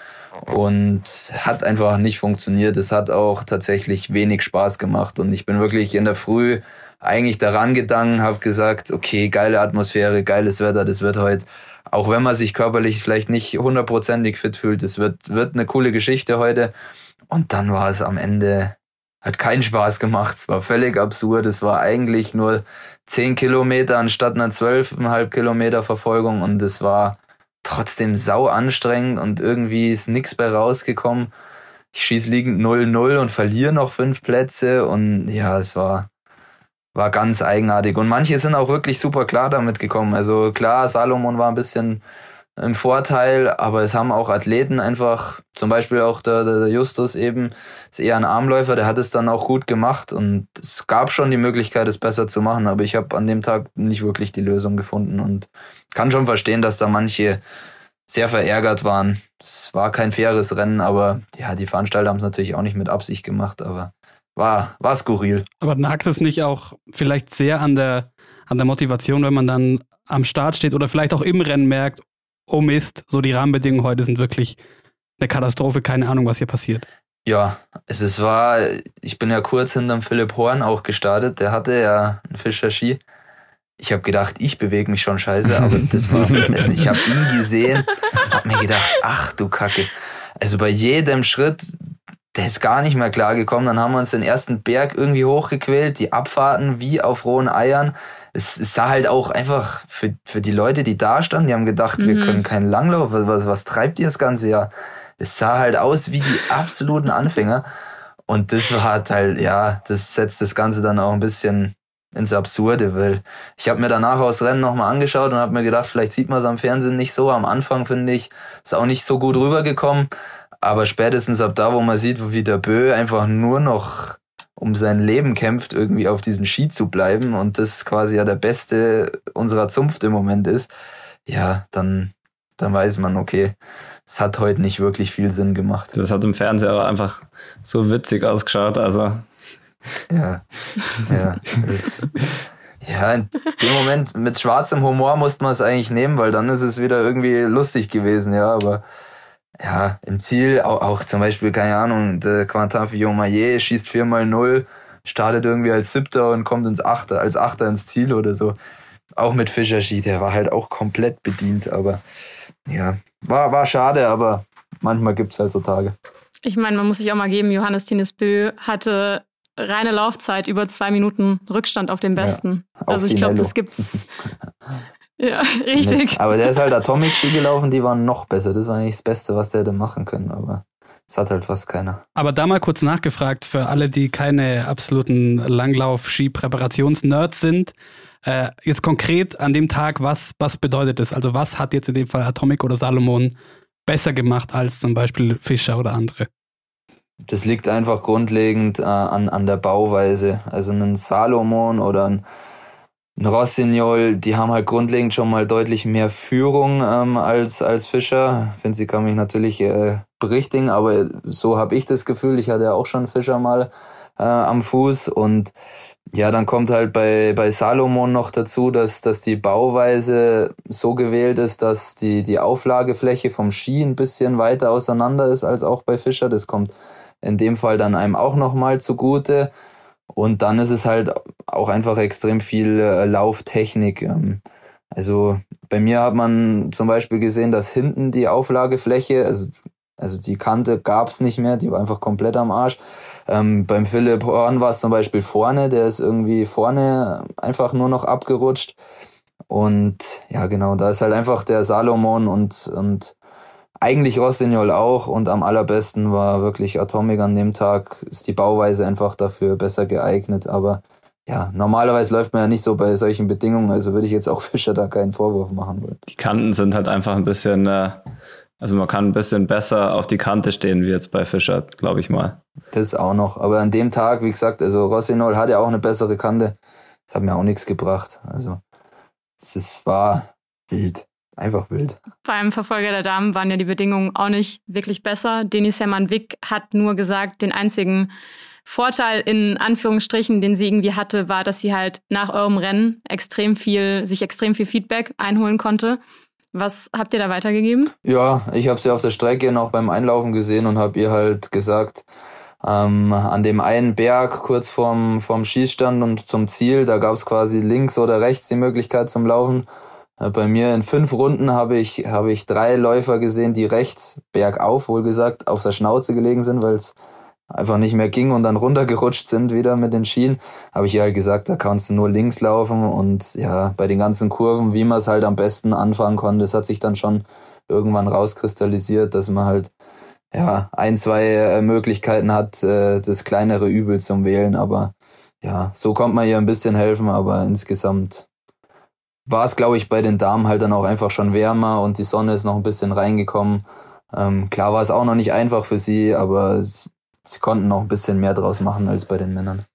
und hat einfach nicht funktioniert. Es hat auch tatsächlich wenig Spaß gemacht und ich bin wirklich in der Früh eigentlich daran gegangen, habe gesagt, okay, geile Atmosphäre, geiles Wetter, das wird heute, auch wenn man sich körperlich vielleicht nicht hundertprozentig fit fühlt, das wird, wird eine coole Geschichte heute. Und dann war es am Ende hat keinen Spaß gemacht. Es war völlig absurd. Es war eigentlich nur zehn Kilometer anstatt einer zwölfeinhalb Kilometer Verfolgung und es war trotzdem sau anstrengend und irgendwie ist nichts bei rausgekommen. Ich schieß liegend 0-0 und verliere noch fünf Plätze und ja, es war, war ganz eigenartig. Und manche sind auch wirklich super klar damit gekommen. Also klar, Salomon war ein bisschen im Vorteil, aber es haben auch Athleten einfach, zum Beispiel auch der, der Justus eben, ist eher ein Armläufer, der hat es dann auch gut gemacht und es gab schon die Möglichkeit, es besser zu machen, aber ich habe an dem Tag nicht wirklich die Lösung gefunden und kann schon verstehen, dass da manche sehr verärgert waren. Es war kein faires Rennen, aber ja, die Veranstalter haben es natürlich auch nicht mit Absicht gemacht, aber war, war skurril. Aber nagt es nicht auch vielleicht sehr an der, an der Motivation, wenn man dann am Start steht oder vielleicht auch im Rennen merkt, oh Mist, so die Rahmenbedingungen heute sind wirklich eine Katastrophe, keine Ahnung, was hier passiert. Ja, es ist war, ich bin ja kurz hinterm Philipp Horn auch gestartet, der hatte ja einen Fischer Ski. Ich habe gedacht, ich bewege mich schon scheiße, aber das war, also ich habe ihn gesehen, hab mir gedacht, ach du Kacke. Also bei jedem Schritt, der ist gar nicht mehr klar gekommen. Dann haben wir uns den ersten Berg irgendwie hochgequält, die Abfahrten wie auf rohen Eiern es, es sah halt auch einfach für, für die Leute, die da standen, die haben gedacht, mhm. wir können keinen Langlauf, was, was, treibt ihr das ganze Jahr? Es sah halt aus wie die absoluten Anfänger. Und das war halt, ja, das setzt das Ganze dann auch ein bisschen ins Absurde, weil ich habe mir danach aus Rennen nochmal angeschaut und habe mir gedacht, vielleicht sieht man es am Fernsehen nicht so. Am Anfang finde ich, ist auch nicht so gut rübergekommen. Aber spätestens ab da, wo man sieht, wie der Bö einfach nur noch um sein Leben kämpft, irgendwie auf diesen Ski zu bleiben und das quasi ja der beste unserer Zunft im Moment ist, ja, dann, dann weiß man, okay, es hat heute nicht wirklich viel Sinn gemacht. Das hat im Fernseher aber einfach so witzig ausgeschaut, also. Ja, ja. Das, ja, in dem Moment mit schwarzem Humor musste man es eigentlich nehmen, weil dann ist es wieder irgendwie lustig gewesen, ja, aber ja, im Ziel auch, auch zum Beispiel, keine Ahnung, der Quentin Fillon-Maillet schießt 4 mal 0 startet irgendwie als Siebter und kommt ins Achter, als Achter ins Ziel oder so. Auch mit Fischer Ski, der war halt auch komplett bedient, aber ja, war, war schade, aber manchmal gibt's halt so Tage. Ich meine, man muss sich auch mal geben, Johannes Tines Bö hatte reine Laufzeit über zwei Minuten Rückstand auf den Besten. auf also ich glaube, das gibt's. ja, richtig. Mit, aber der ist halt Atomic Ski gelaufen, die waren noch besser. Das war eigentlich das Beste, was der hätte machen können, aber das hat halt fast keiner. Aber da mal kurz nachgefragt für alle, die keine absoluten Langlauf-Ski-Präparations-Nerds sind. Äh, jetzt konkret an dem Tag, was, was bedeutet das? Also was hat jetzt in dem Fall Atomic oder Salomon besser gemacht als zum Beispiel Fischer oder andere? Das liegt einfach grundlegend äh, an, an der Bauweise. Also ein Salomon oder ein, ein Rossignol, die haben halt grundlegend schon mal deutlich mehr Führung ähm, als, als Fischer. Sie kann mich natürlich äh, berichtigen, aber so habe ich das Gefühl. Ich hatte ja auch schon Fischer mal äh, am Fuß und ja, dann kommt halt bei, bei Salomon noch dazu, dass, dass die Bauweise so gewählt ist, dass die, die Auflagefläche vom Ski ein bisschen weiter auseinander ist als auch bei Fischer. Das kommt in dem Fall dann einem auch nochmal zugute. Und dann ist es halt auch einfach extrem viel äh, Lauftechnik. Ähm, also bei mir hat man zum Beispiel gesehen, dass hinten die Auflagefläche, also, also die Kante gab's nicht mehr, die war einfach komplett am Arsch. Ähm, beim Philipp Horn war es zum Beispiel vorne, der ist irgendwie vorne einfach nur noch abgerutscht. Und ja, genau, da ist halt einfach der Salomon und, und eigentlich Rossignol auch und am allerbesten war wirklich Atomic an dem Tag, ist die Bauweise einfach dafür besser geeignet, aber ja, normalerweise läuft man ja nicht so bei solchen Bedingungen, also würde ich jetzt auch Fischer da keinen Vorwurf machen wollen. Die Kanten sind halt einfach ein bisschen, äh, also man kann ein bisschen besser auf die Kante stehen, wie jetzt bei Fischer, glaube ich mal. Das auch noch, aber an dem Tag, wie gesagt, also Rossignol hat ja auch eine bessere Kante, das hat mir auch nichts gebracht, also es war wild. Einfach wild. Beim Verfolger der Damen waren ja die Bedingungen auch nicht wirklich besser. Denis Hermann Wick hat nur gesagt, den einzigen Vorteil in Anführungsstrichen, den sie irgendwie hatte, war, dass sie halt nach eurem Rennen extrem viel, sich extrem viel Feedback einholen konnte. Was habt ihr da weitergegeben? Ja, ich habe sie auf der Strecke noch beim Einlaufen gesehen und habe ihr halt gesagt, ähm, an dem einen Berg kurz vorm, vorm Schießstand und zum Ziel, da gab es quasi links oder rechts die Möglichkeit zum Laufen. Bei mir in fünf Runden habe ich, habe ich drei Läufer gesehen, die rechts bergauf, wohlgesagt, auf der Schnauze gelegen sind, weil es einfach nicht mehr ging und dann runtergerutscht sind wieder mit den Schienen. Habe ich ihr halt gesagt, da kannst du nur links laufen und ja, bei den ganzen Kurven, wie man es halt am besten anfangen konnte, das hat sich dann schon irgendwann rauskristallisiert, dass man halt ja ein, zwei Möglichkeiten hat, das kleinere Übel zum Wählen, aber ja, so kommt man ihr ein bisschen helfen, aber insgesamt war es, glaube ich, bei den Damen halt dann auch einfach schon wärmer und die Sonne ist noch ein bisschen reingekommen. Ähm, klar war es auch noch nicht einfach für sie, aber es, sie konnten noch ein bisschen mehr draus machen als bei den Männern.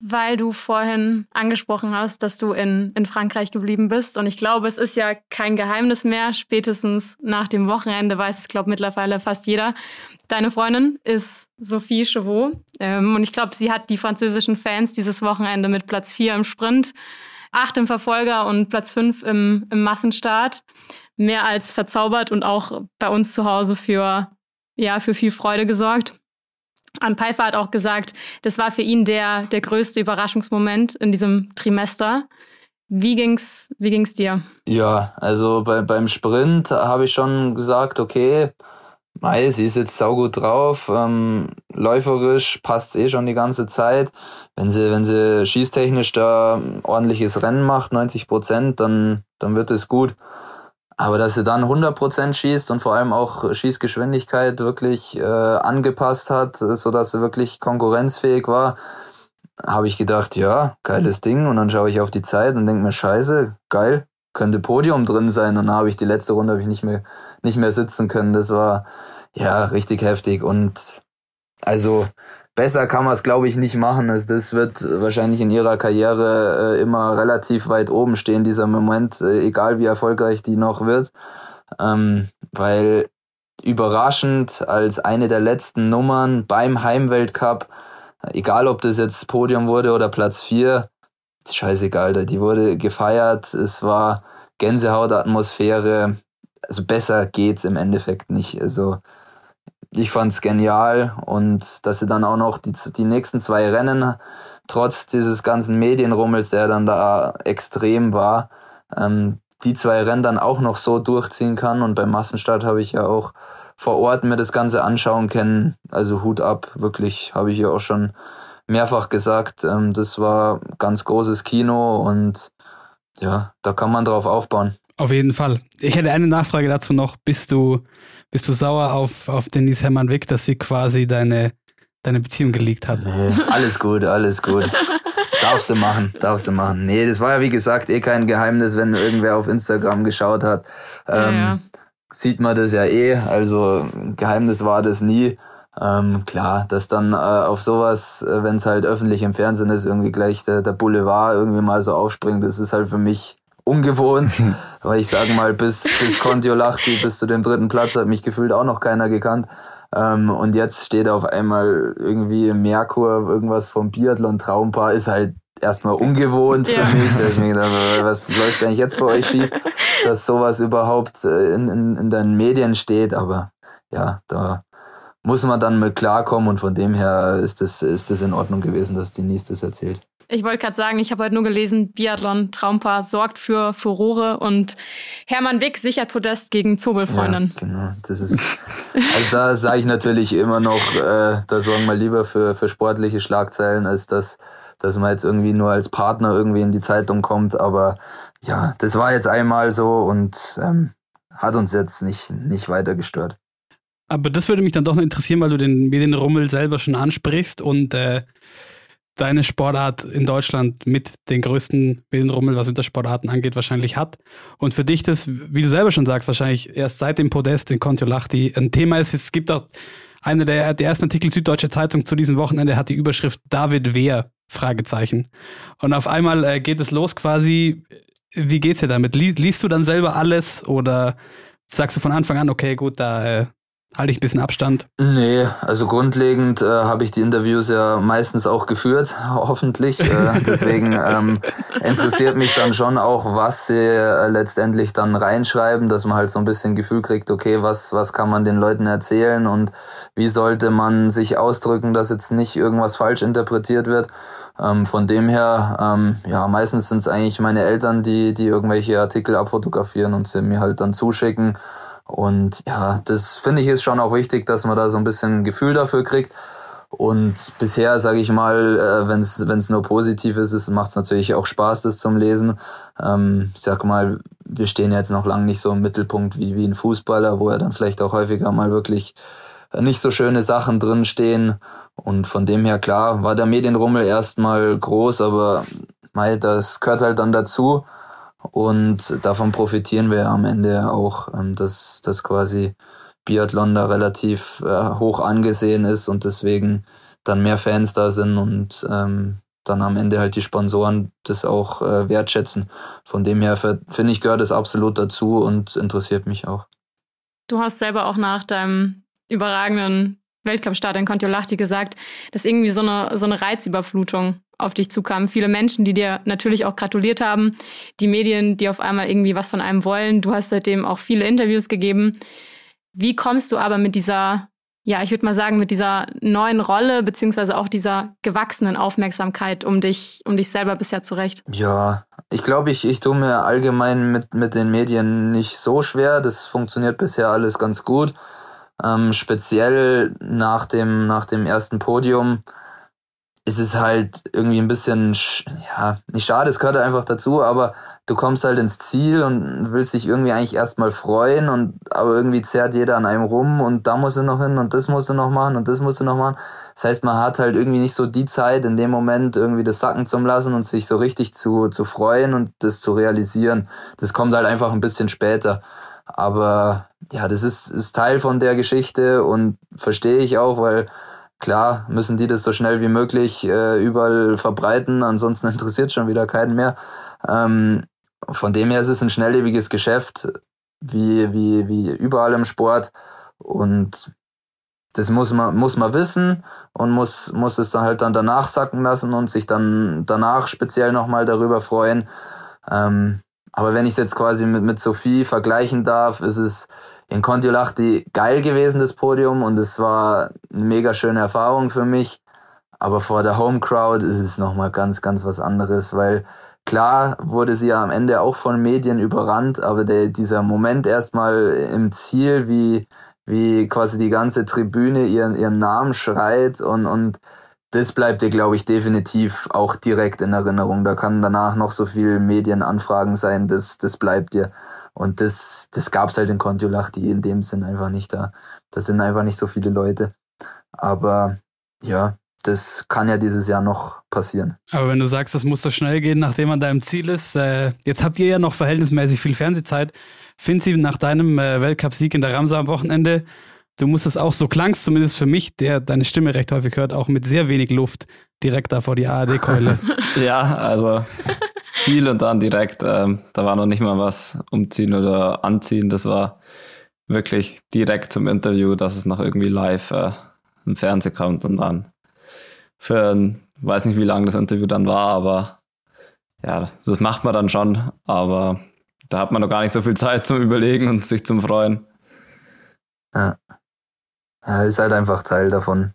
Weil du vorhin angesprochen hast, dass du in, in Frankreich geblieben bist. Und ich glaube, es ist ja kein Geheimnis mehr. Spätestens nach dem Wochenende weiß es, glaube mittlerweile fast jeder. Deine Freundin ist Sophie Chevaux. Ähm, und ich glaube, sie hat die französischen Fans dieses Wochenende mit Platz 4 im Sprint acht im Verfolger und Platz fünf im, im Massenstart. Mehr als verzaubert und auch bei uns zu Hause für, ja, für viel Freude gesorgt. An Pfeiffer hat auch gesagt, das war für ihn der, der größte Überraschungsmoment in diesem Trimester. Wie ging's, wie ging's dir? Ja, also bei, beim Sprint habe ich schon gesagt, okay, Mei, sie ist jetzt saugut drauf, ähm, läuferisch passt's eh schon die ganze Zeit. Wenn sie, wenn sie schießtechnisch da ordentliches Rennen macht, 90 Prozent, dann, dann wird es gut. Aber dass sie dann 100 Prozent schießt und vor allem auch Schießgeschwindigkeit wirklich äh, angepasst hat, so dass sie wirklich konkurrenzfähig war, habe ich gedacht, ja, geiles Ding. Und dann schaue ich auf die Zeit und denke mir, scheiße, geil, könnte Podium drin sein. Und dann habe ich die letzte Runde habe ich nicht mehr nicht mehr sitzen können. Das war ja richtig heftig und also besser kann man es glaube ich nicht machen. Also das wird wahrscheinlich in ihrer Karriere äh, immer relativ weit oben stehen dieser Moment, äh, egal wie erfolgreich die noch wird, ähm, weil überraschend als eine der letzten Nummern beim Heimweltcup, egal ob das jetzt Podium wurde oder Platz vier, scheißegal, die wurde gefeiert. Es war Gänsehautatmosphäre also besser geht's im Endeffekt nicht. Also ich fand's genial und dass sie dann auch noch die, die nächsten zwei Rennen trotz dieses ganzen Medienrummels, der dann da extrem war, ähm, die zwei Rennen dann auch noch so durchziehen kann und beim Massenstart habe ich ja auch vor Ort mir das Ganze anschauen können. Also Hut ab, wirklich habe ich ja auch schon mehrfach gesagt, ähm, das war ganz großes Kino und ja, da kann man drauf aufbauen. Auf jeden Fall. Ich hätte eine Nachfrage dazu noch. Bist du, bist du sauer auf, auf Denise Hermann-Wick, dass sie quasi deine, deine Beziehung geleakt hat? Nee, alles gut, alles gut. darfst du machen, darfst du machen. Nee, das war ja wie gesagt eh kein Geheimnis, wenn irgendwer auf Instagram geschaut hat. Ähm, ja, ja. Sieht man das ja eh, also Geheimnis war das nie. Ähm, klar, dass dann äh, auf sowas, äh, wenn es halt öffentlich im Fernsehen ist, irgendwie gleich der, der Boulevard irgendwie mal so aufspringt, das ist halt für mich ungewohnt, weil ich sage mal, bis, bis Kontiolahti, bis zu dem dritten Platz hat mich gefühlt auch noch keiner gekannt. Ähm, und jetzt steht auf einmal irgendwie im Merkur irgendwas vom Biathlon Traumpaar, ist halt erstmal ungewohnt ja. für mich. Da ich mir gedacht, was läuft eigentlich jetzt bei euch schief, dass sowas überhaupt äh, in, in, in deinen Medien steht, aber ja, da muss man dann mit klarkommen und von dem her ist das, ist das in Ordnung gewesen, dass Denise das erzählt. Ich wollte gerade sagen, ich habe heute nur gelesen, Biathlon Traumpaar sorgt für Furore und Hermann Wick sichert Podest gegen Zobelfreundin. Ja, genau, das ist also da sage ich natürlich immer noch, äh, da sorgen wir lieber für für sportliche Schlagzeilen, als dass dass man jetzt irgendwie nur als Partner irgendwie in die Zeitung kommt. Aber ja, das war jetzt einmal so und ähm, hat uns jetzt nicht nicht weiter gestört. Aber das würde mich dann doch noch interessieren, weil du den Medienrummel selber schon ansprichst und äh, deine Sportart in Deutschland mit den größten Medienrummel, was Wintersportarten angeht, wahrscheinlich hat. Und für dich das, wie du selber schon sagst, wahrscheinlich erst seit dem Podest in Kontiolahti ein Thema ist. Es gibt auch einer der, der ersten Artikel Süddeutsche Zeitung zu diesem Wochenende hat die Überschrift David Wehr, Fragezeichen. Und auf einmal äh, geht es los quasi. Wie geht's dir damit? Lies, liest du dann selber alles oder sagst du von Anfang an, okay, gut, da äh, halte ich ein bisschen Abstand? Nee, also grundlegend äh, habe ich die Interviews ja meistens auch geführt, hoffentlich. Äh, deswegen ähm, interessiert mich dann schon auch, was sie äh, letztendlich dann reinschreiben, dass man halt so ein bisschen Gefühl kriegt, okay, was, was kann man den Leuten erzählen und wie sollte man sich ausdrücken, dass jetzt nicht irgendwas falsch interpretiert wird. Ähm, von dem her, ähm, ja, meistens sind es eigentlich meine Eltern, die, die irgendwelche Artikel abfotografieren und sie mir halt dann zuschicken. Und ja, das finde ich ist schon auch wichtig, dass man da so ein bisschen ein Gefühl dafür kriegt. Und bisher, sage ich mal, äh, wenn es nur positiv ist, macht es natürlich auch Spaß, das zum Lesen. Ähm, ich sag mal, wir stehen jetzt noch lange nicht so im Mittelpunkt wie, wie ein Fußballer, wo er dann vielleicht auch häufiger mal wirklich nicht so schöne Sachen drin stehen. Und von dem her, klar, war der Medienrummel erstmal groß, aber mei, das gehört halt dann dazu. Und davon profitieren wir am Ende auch, ähm, dass, dass quasi Biathlon da relativ äh, hoch angesehen ist und deswegen dann mehr Fans da sind und ähm, dann am Ende halt die Sponsoren das auch äh, wertschätzen. Von dem her finde ich, gehört es absolut dazu und interessiert mich auch. Du hast selber auch nach deinem überragenden Weltcup-Start in Kontiolahti gesagt, dass irgendwie so eine, so eine Reizüberflutung auf dich zukamen. Viele Menschen, die dir natürlich auch gratuliert haben, die Medien, die auf einmal irgendwie was von einem wollen. Du hast seitdem auch viele Interviews gegeben. Wie kommst du aber mit dieser, ja, ich würde mal sagen, mit dieser neuen Rolle, beziehungsweise auch dieser gewachsenen Aufmerksamkeit um dich, um dich selber bisher zurecht? Ja, ich glaube, ich, ich tue mir allgemein mit, mit den Medien nicht so schwer. Das funktioniert bisher alles ganz gut. Ähm, speziell nach dem, nach dem ersten Podium ist es halt irgendwie ein bisschen, ja, nicht schade, es gehört einfach dazu, aber du kommst halt ins Ziel und willst dich irgendwie eigentlich erstmal freuen und aber irgendwie zerrt jeder an einem rum und da musst du noch hin und das musst du noch machen und das musst du noch machen. Das heißt, man hat halt irgendwie nicht so die Zeit in dem Moment irgendwie das sacken zu lassen und sich so richtig zu, zu freuen und das zu realisieren. Das kommt halt einfach ein bisschen später. Aber ja, das ist, ist Teil von der Geschichte und verstehe ich auch, weil Klar müssen die das so schnell wie möglich äh, überall verbreiten, ansonsten interessiert schon wieder keinen mehr. Ähm, von dem her ist es ein schnelllebiges Geschäft, wie, wie, wie überall im Sport. Und das muss man, muss man wissen und muss, muss es dann halt dann danach sacken lassen und sich dann danach speziell nochmal darüber freuen. Ähm, aber wenn ich es jetzt quasi mit, mit Sophie vergleichen darf, ist es in Kontiolahti geil gewesen, das Podium, und es war eine mega schöne Erfahrung für mich. Aber vor der Home Crowd ist es nochmal ganz, ganz was anderes, weil klar wurde sie ja am Ende auch von Medien überrannt, aber der, dieser Moment erstmal im Ziel, wie, wie quasi die ganze Tribüne ihren, ihren Namen schreit und, und das bleibt dir, glaube ich, definitiv auch direkt in Erinnerung. Da kann danach noch so viel Medienanfragen sein, das, das bleibt dir. Und das, das gab's halt in Kontiolahti in dem Sinn einfach nicht da. Da sind einfach nicht so viele Leute. Aber ja, das kann ja dieses Jahr noch passieren. Aber wenn du sagst, das muss so schnell gehen, nachdem man da im Ziel ist, äh, jetzt habt ihr ja noch verhältnismäßig viel Fernsehzeit. Finzi, nach deinem äh, Weltcupsieg in der Ramsa am Wochenende, du musstest auch, so klangst zumindest für mich, der deine Stimme recht häufig hört, auch mit sehr wenig Luft direkt da vor die ARD-Keule. Ja, also das Ziel und dann direkt, ähm, da war noch nicht mal was umziehen oder anziehen. Das war wirklich direkt zum Interview, dass es noch irgendwie live äh, im Fernsehen kommt und dann für ein, weiß nicht, wie lang das Interview dann war, aber ja, das macht man dann schon, aber da hat man noch gar nicht so viel Zeit zum Überlegen und sich zum Freuen. Ja. Ja, ist halt einfach Teil davon.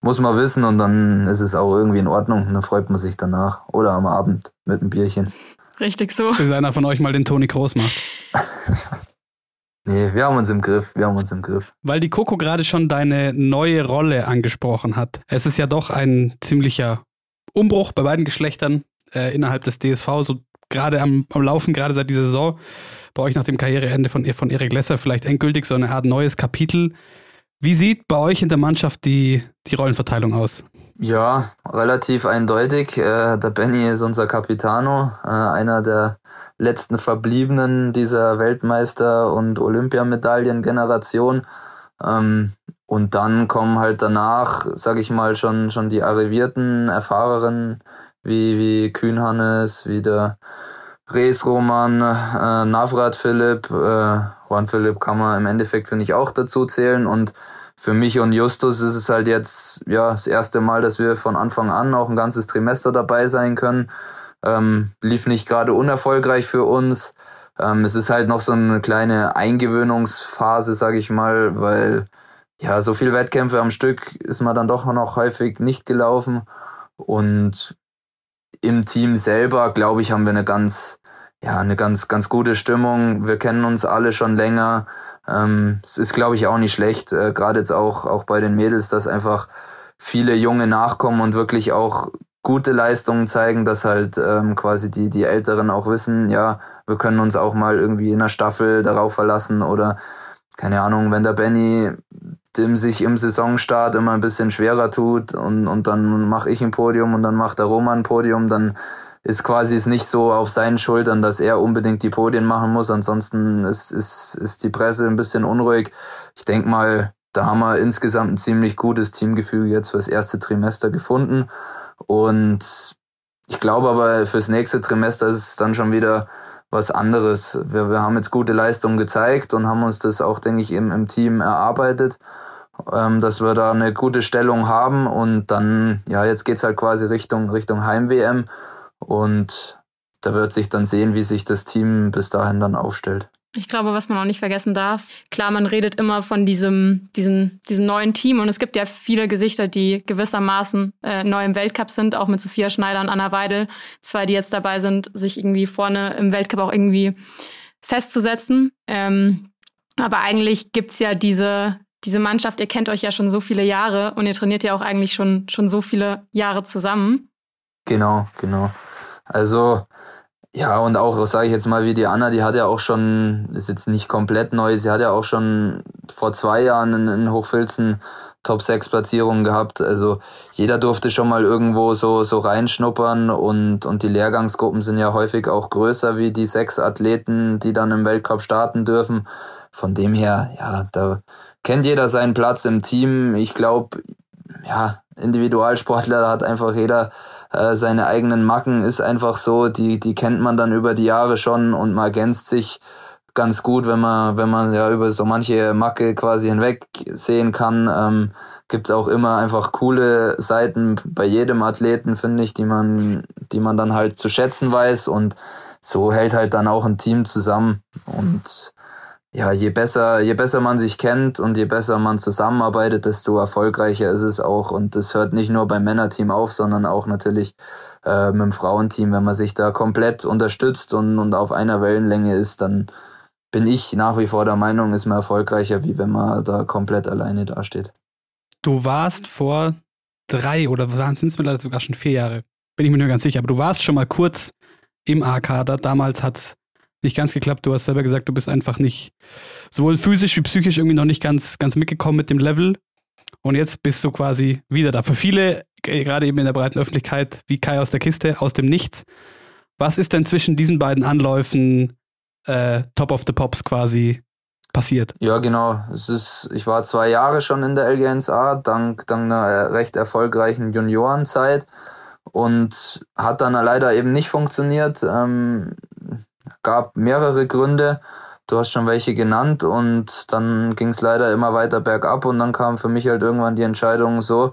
Muss man wissen und dann ist es auch irgendwie in Ordnung und dann freut man sich danach. Oder am Abend mit einem Bierchen. Richtig so. Bis einer von euch mal den Toni Kroos macht. Nee, wir haben uns im Griff, wir haben uns im Griff. Weil die Coco gerade schon deine neue Rolle angesprochen hat. Es ist ja doch ein ziemlicher Umbruch bei beiden Geschlechtern äh, innerhalb des DSV, so gerade am, am Laufen, gerade seit dieser Saison. Bei euch nach dem Karriereende von, von Erik Lesser vielleicht endgültig so eine Art neues Kapitel. Wie sieht bei euch in der Mannschaft die, die Rollenverteilung aus? Ja, relativ eindeutig. Äh, der Benny ist unser Capitano, äh, einer der letzten Verbliebenen dieser Weltmeister- und Olympiamedaillen-Generation. Ähm, und dann kommen halt danach, sag ich mal, schon, schon die arrivierten Erfahrerinnen wie, wie Kühnhannes, wie der Rees Roman, äh, Navrat Philipp, äh, Juan Philipp kann man im Endeffekt, finde ich, auch dazu zählen. Und für mich und Justus ist es halt jetzt ja das erste Mal, dass wir von Anfang an auch ein ganzes Trimester dabei sein können. Ähm, lief nicht gerade unerfolgreich für uns. Ähm, es ist halt noch so eine kleine Eingewöhnungsphase, sage ich mal, weil ja so viele Wettkämpfe am Stück ist man dann doch noch häufig nicht gelaufen und im Team selber, glaube ich, haben wir eine ganz, ja, eine ganz, ganz gute Stimmung. Wir kennen uns alle schon länger. Ähm, es ist, glaube ich, auch nicht schlecht, äh, gerade jetzt auch, auch bei den Mädels, dass einfach viele Junge nachkommen und wirklich auch gute Leistungen zeigen, dass halt ähm, quasi die, die Älteren auch wissen, ja, wir können uns auch mal irgendwie in der Staffel darauf verlassen oder keine Ahnung, wenn der Benny dem sich im Saisonstart immer ein bisschen schwerer tut und, und dann mache ich ein Podium und dann macht der Roman ein Podium, dann ist quasi es nicht so auf seinen Schultern, dass er unbedingt die Podien machen muss. Ansonsten ist, ist, ist die Presse ein bisschen unruhig. Ich denk mal, da haben wir insgesamt ein ziemlich gutes Teamgefühl jetzt fürs erste Trimester gefunden. Und ich glaube aber fürs nächste Trimester ist es dann schon wieder was anderes. Wir, wir haben jetzt gute Leistungen gezeigt und haben uns das auch, denke ich, im, im Team erarbeitet, ähm, dass wir da eine gute Stellung haben und dann, ja, jetzt geht's halt quasi Richtung, Richtung Heim-WM und da wird sich dann sehen, wie sich das Team bis dahin dann aufstellt. Ich glaube, was man auch nicht vergessen darf, klar, man redet immer von diesem, diesem, diesem neuen Team und es gibt ja viele Gesichter, die gewissermaßen äh, neu im Weltcup sind, auch mit Sophia Schneider und Anna Weidel, zwei, die jetzt dabei sind, sich irgendwie vorne im Weltcup auch irgendwie festzusetzen. Ähm, aber eigentlich gibt's ja diese, diese Mannschaft, ihr kennt euch ja schon so viele Jahre und ihr trainiert ja auch eigentlich schon, schon so viele Jahre zusammen. Genau, genau. Also ja, und auch, sage ich jetzt mal, wie die Anna, die hat ja auch schon, ist jetzt nicht komplett neu, sie hat ja auch schon vor zwei Jahren in, in Hochfilzen Top 6 Platzierungen gehabt. Also jeder durfte schon mal irgendwo so, so reinschnuppern und, und die Lehrgangsgruppen sind ja häufig auch größer wie die sechs Athleten, die dann im Weltcup starten dürfen. Von dem her, ja, da kennt jeder seinen Platz im Team. Ich glaube, ja, Individualsportler, da hat einfach jeder äh, seine eigenen Macken ist einfach so, die, die kennt man dann über die Jahre schon und man ergänzt sich ganz gut, wenn man, wenn man ja über so manche Macke quasi hinweg sehen kann. Ähm, gibt auch immer einfach coole Seiten bei jedem Athleten, finde ich, die man, die man dann halt zu schätzen weiß und so hält halt dann auch ein Team zusammen und ja, je besser, je besser man sich kennt und je besser man zusammenarbeitet, desto erfolgreicher ist es auch. Und das hört nicht nur beim Männerteam auf, sondern auch natürlich äh, mit dem Frauenteam. Wenn man sich da komplett unterstützt und, und auf einer Wellenlänge ist, dann bin ich nach wie vor der Meinung, ist man erfolgreicher, wie wenn man da komplett alleine dasteht. Du warst vor drei oder sind es mittlerweile sogar schon vier Jahre. Bin ich mir nur ganz sicher. Aber du warst schon mal kurz im A-Kader. Damals hat es nicht ganz geklappt. Du hast selber gesagt, du bist einfach nicht sowohl physisch wie psychisch irgendwie noch nicht ganz, ganz mitgekommen mit dem Level. Und jetzt bist du quasi wieder da. Für viele, äh, gerade eben in der breiten Öffentlichkeit, wie Kai aus der Kiste, aus dem Nichts. Was ist denn zwischen diesen beiden Anläufen äh, Top of the Pops quasi passiert? Ja, genau. Es ist, ich war zwei Jahre schon in der LGNSA, dank, dank einer recht erfolgreichen Juniorenzeit und hat dann leider eben nicht funktioniert. Ähm, gab mehrere Gründe. Du hast schon welche genannt und dann ging es leider immer weiter bergab und dann kam für mich halt irgendwann die Entscheidung so,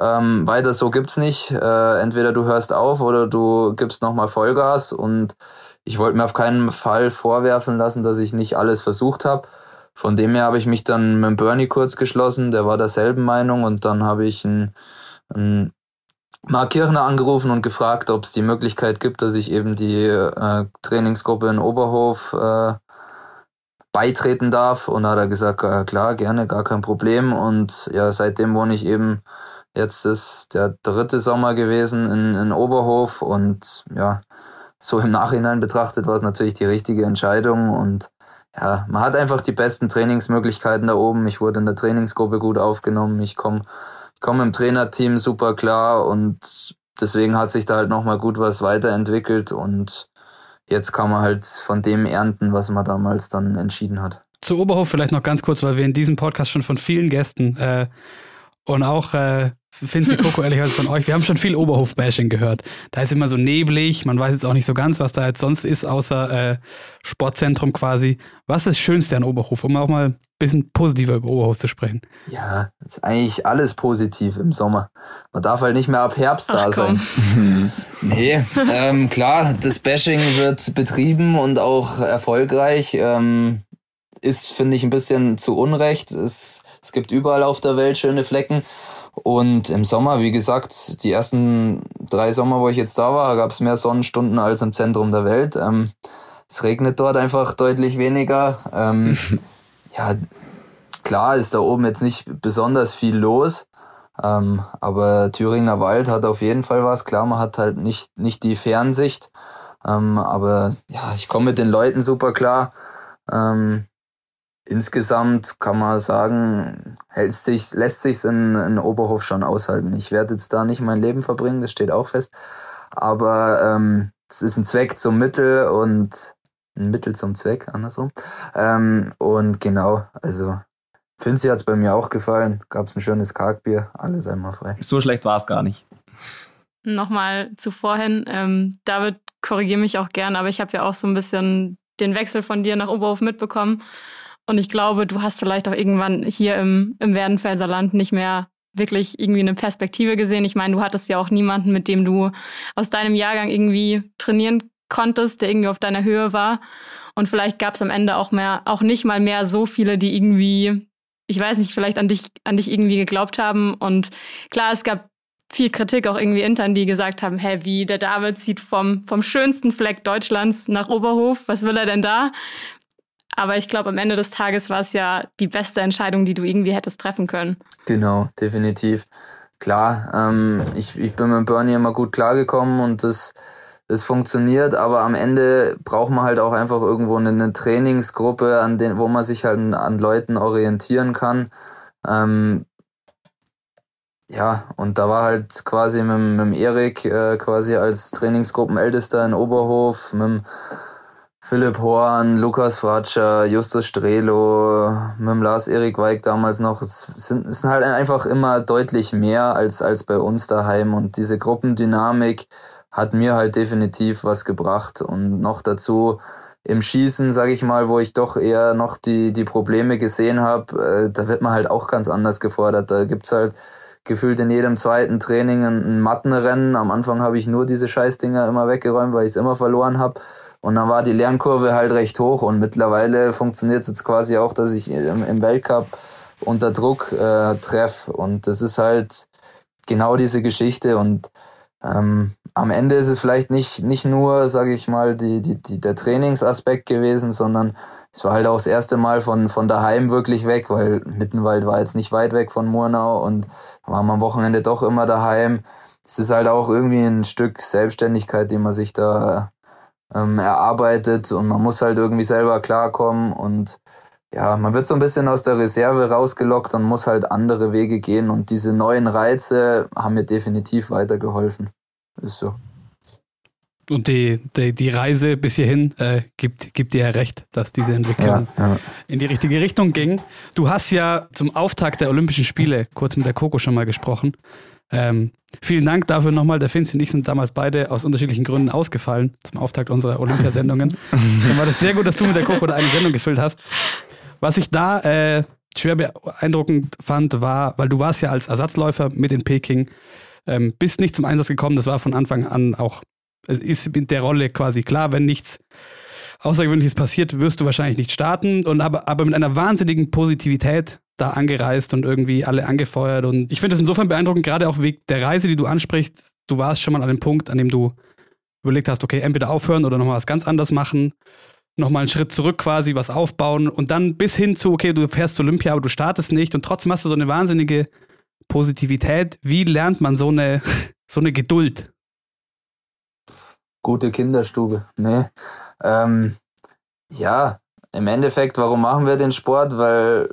ähm, weiter so gibt's nicht. Äh, entweder du hörst auf oder du gibst nochmal Vollgas und ich wollte mir auf keinen Fall vorwerfen lassen, dass ich nicht alles versucht habe. Von dem her habe ich mich dann mit Bernie kurz geschlossen, der war derselben Meinung und dann habe ich einen, einen Mark Kirchner angerufen und gefragt, ob es die Möglichkeit gibt, dass ich eben die äh, Trainingsgruppe in Oberhof äh, beitreten darf. Und da hat er gesagt, äh, klar, gerne, gar kein Problem. Und ja, seitdem wohne ich eben, jetzt ist der dritte Sommer gewesen in, in Oberhof. Und ja, so im Nachhinein betrachtet war es natürlich die richtige Entscheidung. Und ja, man hat einfach die besten Trainingsmöglichkeiten da oben. Ich wurde in der Trainingsgruppe gut aufgenommen. Ich komme komme im Trainerteam super klar und deswegen hat sich da halt nochmal gut was weiterentwickelt und jetzt kann man halt von dem ernten, was man damals dann entschieden hat. Zu Oberhof vielleicht noch ganz kurz, weil wir in diesem Podcast schon von vielen Gästen äh, und auch äh, Finzi Coco, ehrlicherweise von euch. Wir haben schon viel Oberhof-Bashing gehört. Da ist immer so neblig, man weiß jetzt auch nicht so ganz, was da jetzt sonst ist, außer äh, Sportzentrum quasi. Was ist das Schönste an Oberhof, um auch mal ein bisschen positiver über Oberhof zu sprechen? Ja, ist eigentlich alles positiv im Sommer. Man darf halt nicht mehr ab Herbst Ach, da sein. nee, ähm, klar, das Bashing wird betrieben und auch erfolgreich. Ähm, ist, finde ich, ein bisschen zu Unrecht. Es, es gibt überall auf der Welt schöne Flecken. Und im Sommer, wie gesagt, die ersten drei Sommer, wo ich jetzt da war, gab es mehr Sonnenstunden als im Zentrum der Welt. Ähm, es regnet dort einfach deutlich weniger. Ähm, ja, klar ist da oben jetzt nicht besonders viel los. Ähm, aber Thüringer Wald hat auf jeden Fall was. Klar, man hat halt nicht, nicht die Fernsicht. Ähm, aber ja, ich komme mit den Leuten super klar. Ähm, insgesamt kann man sagen, hält sich, lässt sich in, in Oberhof schon aushalten. Ich werde jetzt da nicht mein Leben verbringen, das steht auch fest. Aber ähm, es ist ein Zweck zum Mittel und ein Mittel zum Zweck, andersrum. Ähm, und genau, also Finzi hat es bei mir auch gefallen. Gab es ein schönes Kargbier, alles einmal frei. So schlecht war es gar nicht. Nochmal zu vorhin, ähm, David, korrigiere mich auch gern, aber ich habe ja auch so ein bisschen den Wechsel von dir nach Oberhof mitbekommen. Und ich glaube, du hast vielleicht auch irgendwann hier im, im Werdenfelser Land nicht mehr wirklich irgendwie eine Perspektive gesehen. Ich meine, du hattest ja auch niemanden, mit dem du aus deinem Jahrgang irgendwie trainieren konntest, der irgendwie auf deiner Höhe war. Und vielleicht gab es am Ende auch mehr, auch nicht mal mehr so viele, die irgendwie, ich weiß nicht, vielleicht an dich, an dich irgendwie geglaubt haben. Und klar, es gab viel Kritik auch irgendwie intern, die gesagt haben, hä, wie, der David zieht vom, vom schönsten Fleck Deutschlands nach Oberhof, was will er denn da? Aber ich glaube, am Ende des Tages war es ja die beste Entscheidung, die du irgendwie hättest treffen können. Genau, definitiv. Klar, ähm, ich, ich bin mit Bernie immer gut klargekommen und das, das funktioniert, aber am Ende braucht man halt auch einfach irgendwo eine, eine Trainingsgruppe, an den, wo man sich halt an Leuten orientieren kann. Ähm, ja, und da war halt quasi mit, mit dem Erik äh, quasi als Trainingsgruppenältester in Oberhof, mit Philipp Horn, Lukas Fratscher, Justus Strelo, mit dem Lars Erik Weig damals noch. Es sind, es sind halt einfach immer deutlich mehr als, als bei uns daheim. Und diese Gruppendynamik hat mir halt definitiv was gebracht. Und noch dazu im Schießen, sage ich mal, wo ich doch eher noch die, die Probleme gesehen habe, äh, da wird man halt auch ganz anders gefordert. Da gibt's halt gefühlt in jedem zweiten Training ein, ein Mattenrennen. Am Anfang habe ich nur diese Scheißdinger immer weggeräumt, weil ich es immer verloren habe. Und dann war die Lernkurve halt recht hoch und mittlerweile funktioniert es jetzt quasi auch, dass ich im, im Weltcup unter Druck äh, treffe. Und das ist halt genau diese Geschichte und ähm, am Ende ist es vielleicht nicht, nicht nur, sage ich mal, die, die, die, der Trainingsaspekt gewesen, sondern es war halt auch das erste Mal von, von daheim wirklich weg, weil Mittenwald war jetzt nicht weit weg von Murnau und waren am Wochenende doch immer daheim. Es ist halt auch irgendwie ein Stück Selbstständigkeit, die man sich da ähm, erarbeitet und man muss halt irgendwie selber klarkommen und ja, man wird so ein bisschen aus der Reserve rausgelockt und muss halt andere Wege gehen und diese neuen Reize haben mir definitiv weitergeholfen. Ist so. Und die, die, die Reise bis hierhin äh, gibt, gibt dir ja recht, dass diese Entwicklung Ja, ja. in die richtige Richtung ging. Du hast ja zum Auftakt der Olympischen Spiele kurz mit der Coco schon mal gesprochen. Ähm, vielen Dank dafür nochmal. Der Finzi und ich sind damals beide aus unterschiedlichen Gründen ausgefallen zum Auftakt unserer Olympiasendungen. Dann war das sehr gut, dass du mit der Coco da eine Sendung gefüllt hast. Was ich da äh, schwer beeindruckend fand, war, weil du warst ja als Ersatzläufer mit in Peking, ähm, bist nicht zum Einsatz gekommen. Das war von Anfang an auch, es ist mit der Rolle quasi klar, wenn nichts Außergewöhnliches passiert, wirst du wahrscheinlich nicht starten. Und aber, aber mit einer wahnsinnigen Positivität da angereist und irgendwie alle angefeuert. Und ich finde das insofern beeindruckend, gerade auch wegen der Reise, die du ansprichst. Du warst schon mal an dem Punkt, an dem du überlegt hast, okay, entweder aufhören oder nochmal was ganz anderes machen. Nochmal einen Schritt zurück quasi, was aufbauen und dann bis hin zu, okay, du fährst zur Olympia, aber du startest nicht und trotzdem hast du so eine wahnsinnige Positivität. Wie lernt man so eine, so eine Geduld? Gute Kinderstube. Nee. Ähm, ja, im Endeffekt, warum machen wir den Sport? Weil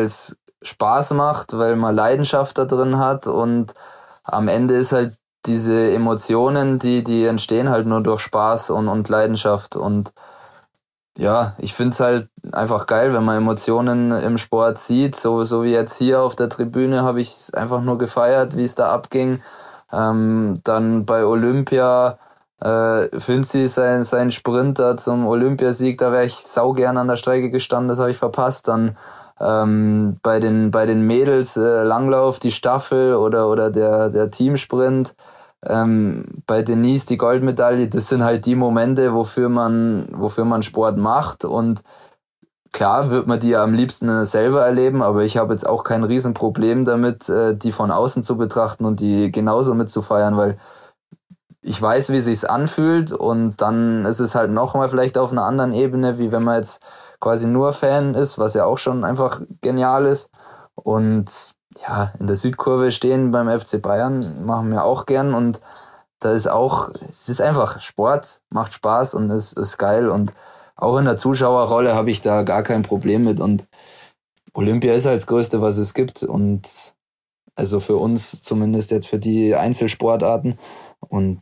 es Spaß macht, weil man Leidenschaft da drin hat und am Ende ist halt diese Emotionen, die, die entstehen halt nur durch Spaß und, und Leidenschaft und ja, ich find's halt einfach geil, wenn man Emotionen im Sport sieht. So, so wie jetzt hier auf der Tribüne habe ich einfach nur gefeiert, wie es da abging. Ähm, dann bei Olympia äh, Finzi sein, sein Sprinter zum Olympiasieg, da wäre ich sau gern an der Strecke gestanden, das habe ich verpasst. Dann ähm, bei den bei den Mädels äh, Langlauf die Staffel oder oder der der Teamsprint ähm, bei Denise die Goldmedaille das sind halt die Momente wofür man wofür man Sport macht und klar wird man die ja am liebsten selber erleben aber ich habe jetzt auch kein Riesenproblem damit äh, die von außen zu betrachten und die genauso mitzufeiern weil ich weiß, wie sich's anfühlt und dann ist es halt nochmal vielleicht auf einer anderen Ebene, wie wenn man jetzt quasi nur Fan ist, was ja auch schon einfach genial ist. Und ja, in der Südkurve stehen beim FC Bayern machen wir auch gern und da ist auch, es ist einfach Sport, macht Spaß und es ist geil und auch in der Zuschauerrolle habe ich da gar kein Problem mit und Olympia ist halt das Größte, was es gibt und also für uns zumindest jetzt für die Einzelsportarten und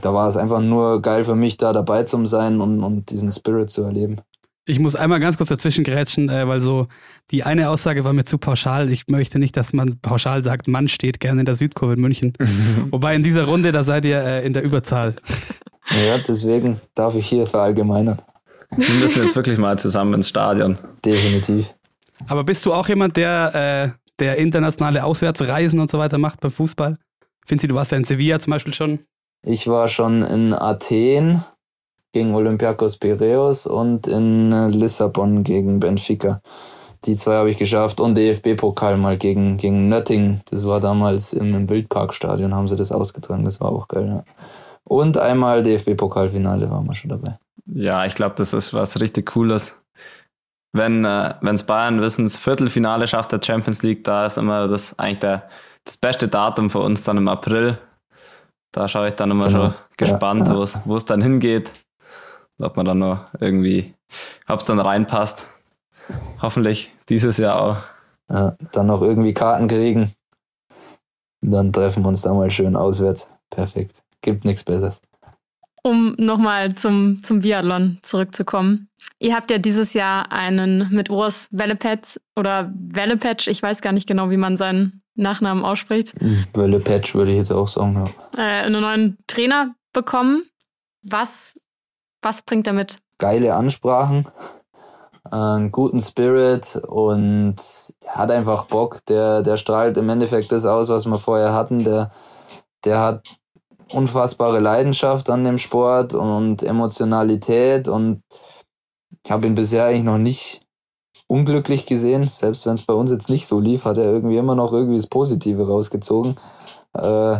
da war es einfach nur geil für mich, da dabei zu sein und, und diesen Spirit zu erleben. Ich muss einmal ganz kurz dazwischen grätschen, äh, weil so die eine Aussage war mir zu pauschal. Ich möchte nicht, dass man pauschal sagt, Mann steht gerne in der Südkurve in München. Wobei in dieser Runde, da seid ihr äh, in der Überzahl. Ja, deswegen darf ich hier verallgemeinern. Wir müssen jetzt wirklich mal zusammen ins Stadion. Definitiv. Aber bist du auch jemand, der, äh, der internationale Auswärtsreisen und so weiter macht beim Fußball? Finzi, du warst ja in Sevilla zum Beispiel schon. Ich war schon in Athen gegen Olympiakos Piraeus und in äh, Lissabon gegen Benfica. Die zwei habe ich geschafft und DFB-Pokal mal gegen, gegen Nöttingen. Das war damals im, im Wildparkstadion, haben sie das ausgetragen. Das war auch geil, ja. Und einmal DFB-Pokalfinale waren wir schon dabei. Ja, ich glaube, das ist was richtig Cooles. Wenn äh, wenn's Bayern wissen, das Viertelfinale schafft der Champions League, da ist immer das eigentlich der, das beste Datum für uns dann im April. Da schaue ich dann immer Genau. schon gespannt, Ja, ja. wo es wo es dann hingeht. Ob man dann noch irgendwie, ob es dann reinpasst. Hoffentlich dieses Jahr auch. Ja, dann noch irgendwie Karten kriegen. Dann treffen wir uns da mal schön auswärts. Perfekt. Gibt nichts Besseres. Um nochmal zum, zum Biathlon zurückzukommen. Ihr habt ja dieses Jahr einen mit Urs Wellepetz oder Wellepetsch, ich weiß gar nicht genau, wie man seinen Nachnamen ausspricht, Welle Patch würde ich jetzt auch sagen. Ja. äh, einen neuen Trainer bekommen. Was, was bringt er mit? geile Ansprachen, einen guten Spirit und hat einfach Bock. Der, der strahlt im Endeffekt das aus, was wir vorher hatten. Der, der hat unfassbare Leidenschaft an dem Sport und Emotionalität und ich habe ihn bisher eigentlich noch nicht unglücklich gesehen. Selbst wenn es bei uns jetzt nicht so lief, hat er irgendwie immer noch irgendwie das Positive rausgezogen. Äh,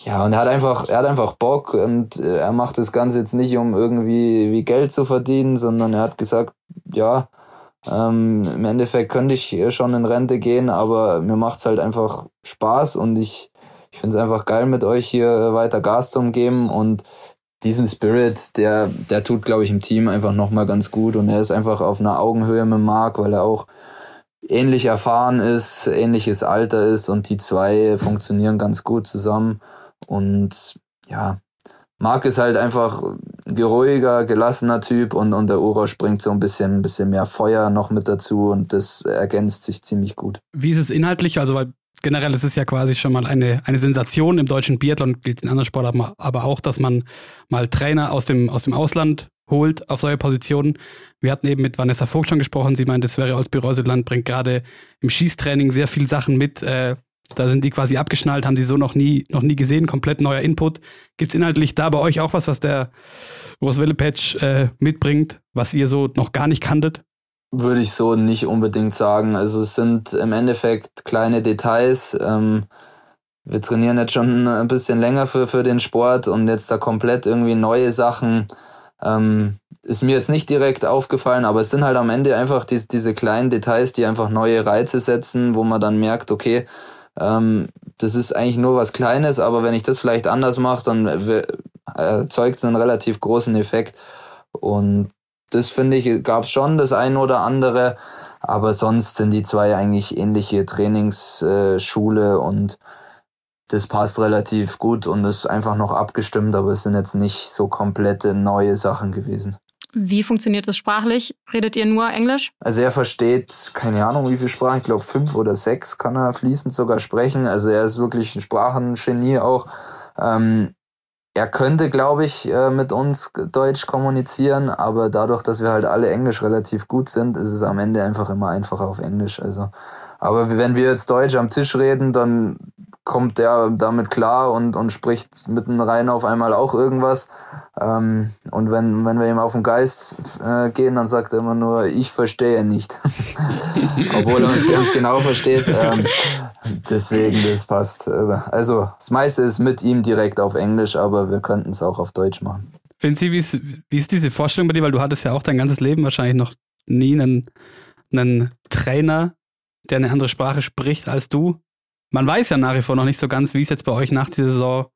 ja, und er hat einfach, er hat einfach Bock und äh, er macht das Ganze jetzt nicht, um irgendwie wie Geld zu verdienen, sondern er hat gesagt, ja, ähm, im Endeffekt könnte ich schon in Rente gehen, aber mir macht's halt einfach Spaß und ich, ich finde es einfach geil, mit euch hier weiter Gas zu umgeben und diesen Spirit, der, der tut, glaube ich, im Team einfach nochmal ganz gut und er ist einfach auf einer Augenhöhe mit Marc, weil er auch ähnlich erfahren ist, ähnliches Alter ist und die zwei funktionieren ganz gut zusammen. Und ja, Marc ist halt einfach ein ruhiger, gelassener Typ und, und der Ura bringt so ein bisschen, ein bisschen mehr Feuer noch mit dazu und das ergänzt sich ziemlich gut. Wie ist es inhaltlich? Also, weil generell ist es ja quasi schon mal eine, eine Sensation im deutschen Biathlon, gilt in anderen Sportarten aber auch, dass man mal Trainer aus dem, aus dem Ausland holt auf solche Positionen. Wir hatten eben mit Vanessa Vogt schon gesprochen. Sie meint, das wäre als Reuseland bringt gerade im Schießtraining sehr viel Sachen mit, äh, da sind die quasi abgeschnallt, haben sie so noch nie, noch nie gesehen, komplett neuer Input. Gibt es inhaltlich da bei euch auch was, was der Roswelle Patch äh, mitbringt, was ihr so noch gar nicht kanntet? Würde ich so nicht unbedingt sagen. Also es sind im Endeffekt kleine Details. Ähm, wir trainieren jetzt schon ein bisschen länger für, für den Sport und jetzt da komplett irgendwie neue Sachen. Ähm, ist mir jetzt nicht direkt aufgefallen, aber es sind halt am Ende einfach die, diese kleinen Details, die einfach neue Reize setzen, wo man dann merkt, okay, ähm, das ist eigentlich nur was Kleines, aber wenn ich das vielleicht anders mache, dann erzeugt es einen relativ großen Effekt. Und das finde ich, gab es schon das eine oder andere, aber sonst sind die zwei eigentlich ähnliche Trainingsschule und das passt relativ gut und ist einfach noch abgestimmt, aber es sind jetzt nicht so komplette neue Sachen gewesen. Wie funktioniert das sprachlich? Redet ihr nur Englisch? Also er versteht, keine Ahnung wie viele Sprachen, ich glaube fünf oder sechs kann er fließend sogar sprechen. Also er ist wirklich ein Sprachengenie auch. Ähm, er könnte, glaube ich, äh, mit uns Deutsch kommunizieren, aber dadurch, dass wir halt alle Englisch relativ gut sind, ist es am Ende einfach immer einfacher auf Englisch. Also, aber wenn wir jetzt Deutsch am Tisch reden, dann kommt der damit klar und, und spricht mitten rein auf einmal auch irgendwas. Ähm, und wenn, wenn wir ihm auf den Geist äh, gehen, dann sagt er immer nur, ich verstehe nicht. Obwohl er uns ganz genau versteht. Ähm, deswegen, das passt. Also, das meiste ist mit ihm direkt auf Englisch, aber wir könnten es auch auf Deutsch machen. Sie, wie ist, wie ist diese Vorstellung bei dir? Weil du hattest ja auch dein ganzes Leben wahrscheinlich noch nie einen, einen Trainer, der eine andere Sprache spricht als du man weiß ja nach wie vor noch nicht so ganz, wie es jetzt bei euch nach dieser Saison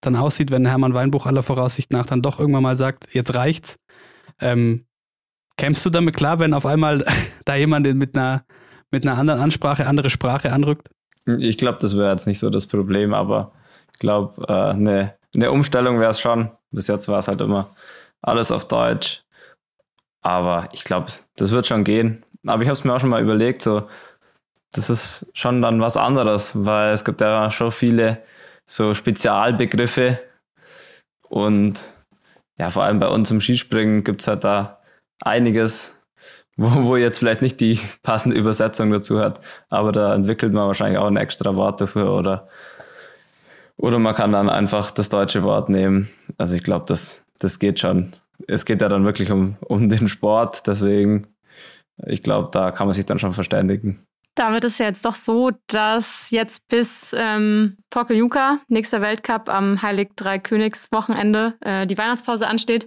dann aussieht, wenn Hermann Weinbuch aller Voraussicht nach dann doch irgendwann mal sagt, jetzt reicht's. Ähm, kämpfst du damit klar, wenn auf einmal da jemand mit einer, mit einer anderen Ansprache, andere Sprache anrückt? Ich glaube, das wäre jetzt nicht so das Problem, aber ich glaube, äh, eine, eine Umstellung wäre es schon. Bis jetzt war es halt immer alles auf Deutsch. Aber ich glaube, das wird schon gehen. Aber ich habe es mir auch schon mal überlegt, so das ist schon dann was anderes, weil es gibt ja schon viele so Spezialbegriffe und ja, vor allem bei uns im Skispringen gibt es halt da einiges, wo, wo jetzt vielleicht nicht die passende Übersetzung dazu hat, aber da entwickelt man wahrscheinlich auch ein extra Wort dafür oder, oder man kann dann einfach das deutsche Wort nehmen. Also ich glaube, das, das geht schon. Es geht ja dann wirklich um, um den Sport, deswegen, ich glaube, da kann man sich dann schon verständigen. Damit ist ja jetzt doch so, dass jetzt bis ähm, Pokeljuka, nächster Weltcup am Heilig Drei Königs Wochenende, äh, die Weihnachtspause ansteht.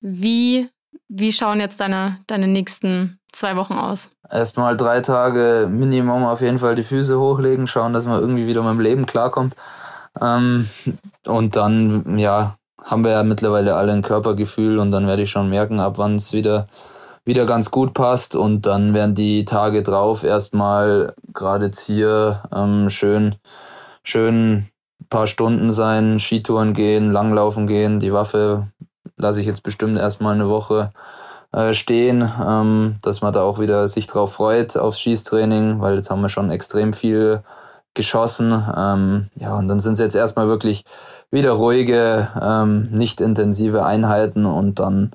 Wie, wie schauen jetzt deine, deine nächsten zwei Wochen aus? Erstmal drei Tage Minimum auf jeden Fall die Füße hochlegen, schauen, dass man irgendwie wieder mit dem Leben klarkommt. Ähm, und dann, ja, haben wir ja mittlerweile alle ein Körpergefühl und dann werde ich schon merken, ab wann es wieder wieder ganz gut passt und dann werden die Tage drauf erstmal gerade jetzt hier ähm, schön, schön paar Stunden sein, Skitouren gehen, Langlaufen gehen. Die Waffe lasse ich jetzt bestimmt erstmal eine Woche äh, stehen, ähm, dass man da auch wieder sich drauf freut aufs Schießtraining, weil jetzt haben wir schon extrem viel geschossen. Ähm, ja, und dann sind es jetzt erstmal wirklich wieder ruhige, ähm, nicht intensive Einheiten und dann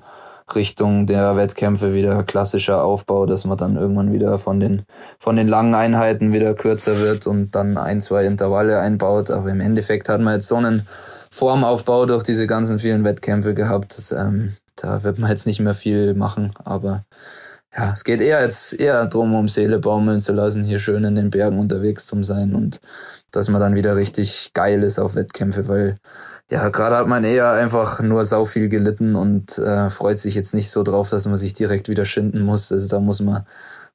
Richtung der Wettkämpfe wieder klassischer Aufbau, dass man dann irgendwann wieder von den, von den langen Einheiten wieder kürzer wird und dann ein, zwei Intervalle einbaut. Aber im Endeffekt hat man jetzt so einen Formaufbau durch diese ganzen vielen Wettkämpfe gehabt. Ähm, da wird man jetzt nicht mehr viel machen, aber ja, es geht eher jetzt eher darum, um Seele baumeln zu lassen, hier schön in den Bergen unterwegs zu sein und dass man dann wieder richtig geil ist auf Wettkämpfe, weil ja, gerade hat man eher einfach nur sau viel gelitten und äh, freut sich jetzt nicht so drauf, dass man sich direkt wieder schinden muss. Also da muss man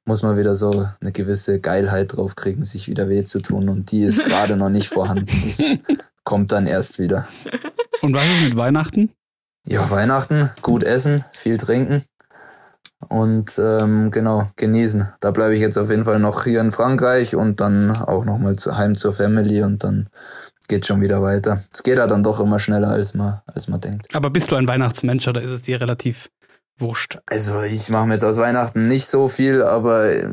muss man wieder so eine gewisse Geilheit drauf kriegen, sich wieder weh zu tun und die ist gerade noch nicht vorhanden. Das kommt dann erst wieder. Und was ist mit Weihnachten? Ja, Weihnachten, gut essen, viel trinken und ähm, genau genießen. Da bleibe ich jetzt auf jeden Fall noch hier in Frankreich und dann auch noch mal zu, heim zur Family und dann geht schon wieder weiter. Es geht ja dann doch immer schneller als man als man denkt. Aber bist du ein Weihnachtsmensch oder ist es dir relativ wurscht? Also ich mache mir jetzt aus Weihnachten nicht so viel, aber äh,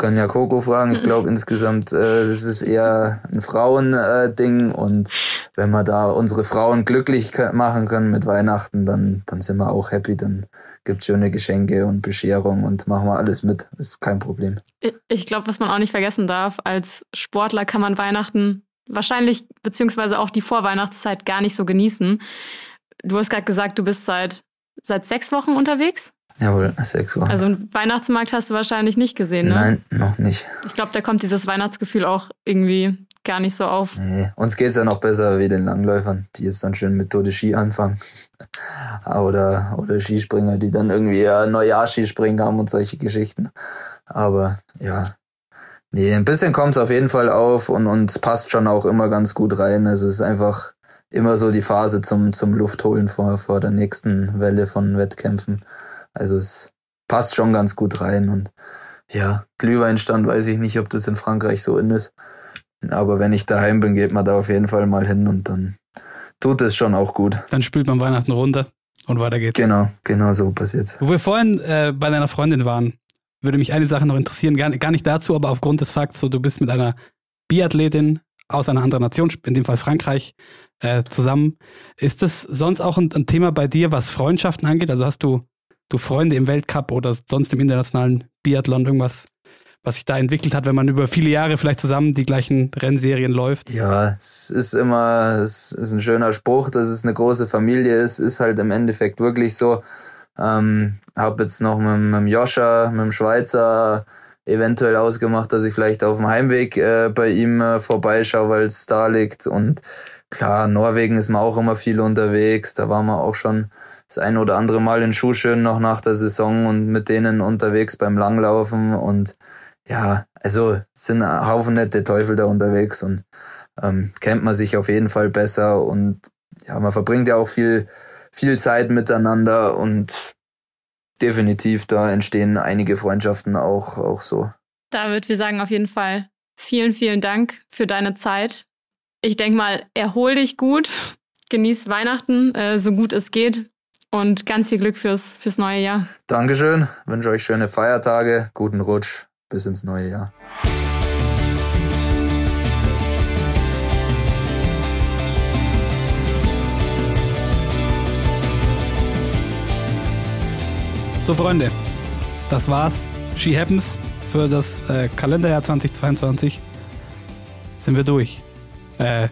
kann ja Coco fragen. Ich glaube insgesamt äh, es ist eher ein Frauending äh, und wenn wir da unsere Frauen glücklich machen können mit Weihnachten, dann dann sind wir auch happy. Dann gibt schöne Geschenke und Bescherung und machen wir alles mit. Ist kein Problem. Ich glaube, was man auch nicht vergessen darf, als Sportler kann man Weihnachten wahrscheinlich beziehungsweise auch die Vorweihnachtszeit gar nicht so genießen. Du hast gerade gesagt, du bist seit seit sechs Wochen unterwegs. Jawohl, sechs Wochen. Also einen Weihnachtsmarkt hast du wahrscheinlich nicht gesehen, ne? Nein, noch nicht. Ich glaube, da kommt dieses Weihnachtsgefühl auch irgendwie gar nicht so auf. Nee, uns geht's ja noch besser wie den Langläufern, die jetzt dann schön mit Tour de Ski anfangen. oder, oder Skispringer, die dann irgendwie ja Neujahr-Skispringen haben und solche Geschichten. Aber ja, nee, ein bisschen kommt's auf jeden Fall auf und, und es passt schon auch immer ganz gut rein. Also es ist einfach immer so die Phase zum, zum Luftholen vor, vor der nächsten Welle von Wettkämpfen. Also es passt schon ganz gut rein und ja, Glühweinstand weiß ich nicht, ob das in Frankreich so in ist. Aber wenn ich daheim bin, geht man da auf jeden Fall mal hin und dann tut es schon auch gut. Dann spült man Weihnachten runter und weiter geht's. Genau, genau so passiert's. Wo wir vorhin äh, bei deiner Freundin waren, würde mich eine Sache noch interessieren, gar, gar nicht dazu, aber aufgrund des Fakts, so du bist mit einer Biathletin aus einer anderen Nation, in dem Fall Frankreich, äh, zusammen. Ist das sonst auch ein, ein, Thema bei dir, was Freundschaften angeht? Also hast du, du Freunde im Weltcup oder sonst im internationalen Biathlon irgendwas, was sich da entwickelt hat, wenn man über viele Jahre vielleicht zusammen die gleichen Rennserien läuft? Ja, es ist immer, es ist ein schöner Spruch, dass es eine große Familie ist, ist halt im Endeffekt wirklich so. Ähm, hab jetzt noch mit, mit dem Joscha, mit dem Schweizer eventuell ausgemacht, dass ich vielleicht auf dem Heimweg äh, bei ihm äh, vorbeischaue, weil es da liegt und Klar, Norwegen ist man auch immer viel unterwegs. Da waren wir auch schon das ein oder andere Mal in Schuhschön noch nach der Saison und mit denen unterwegs beim Langlaufen. Und ja, also sind ein Haufen nette Teufel da unterwegs und ähm, kennt man sich auf jeden Fall besser. Und ja, man verbringt ja auch viel, viel Zeit miteinander und definitiv da entstehen einige Freundschaften auch, auch so. David, wir sagen auf jeden Fall vielen, vielen Dank für deine Zeit, ich denke mal, erhol dich gut, genieß Weihnachten, äh, so gut es geht und ganz viel Glück fürs, fürs neue Jahr. Dankeschön, wünsche euch schöne Feiertage, guten Rutsch, bis ins neue Jahr. So, Freunde, das war's. She Happens für das äh, Kalenderjahr 2022. Sind wir durch äh,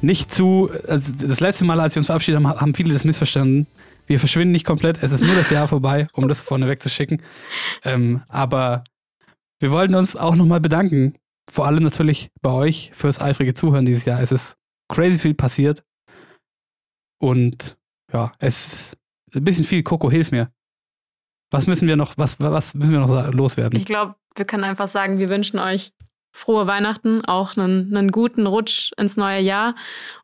nicht zu. Also das letzte Mal, als wir uns verabschiedet haben, haben viele das missverstanden. Wir verschwinden nicht komplett. Es ist nur das Jahr vorbei, um das vorne wegzuschicken. Ähm, aber wir wollten uns auch nochmal bedanken. Vor allem natürlich bei euch fürs eifrige Zuhören dieses Jahr. Es ist crazy viel passiert. Und ja, es ist ein bisschen viel. Coco, hilf mir. Was müssen wir noch, was, was müssen wir noch loswerden? Ich glaube, wir können einfach sagen, wir wünschen euch frohe Weihnachten, auch einen, einen guten Rutsch ins neue Jahr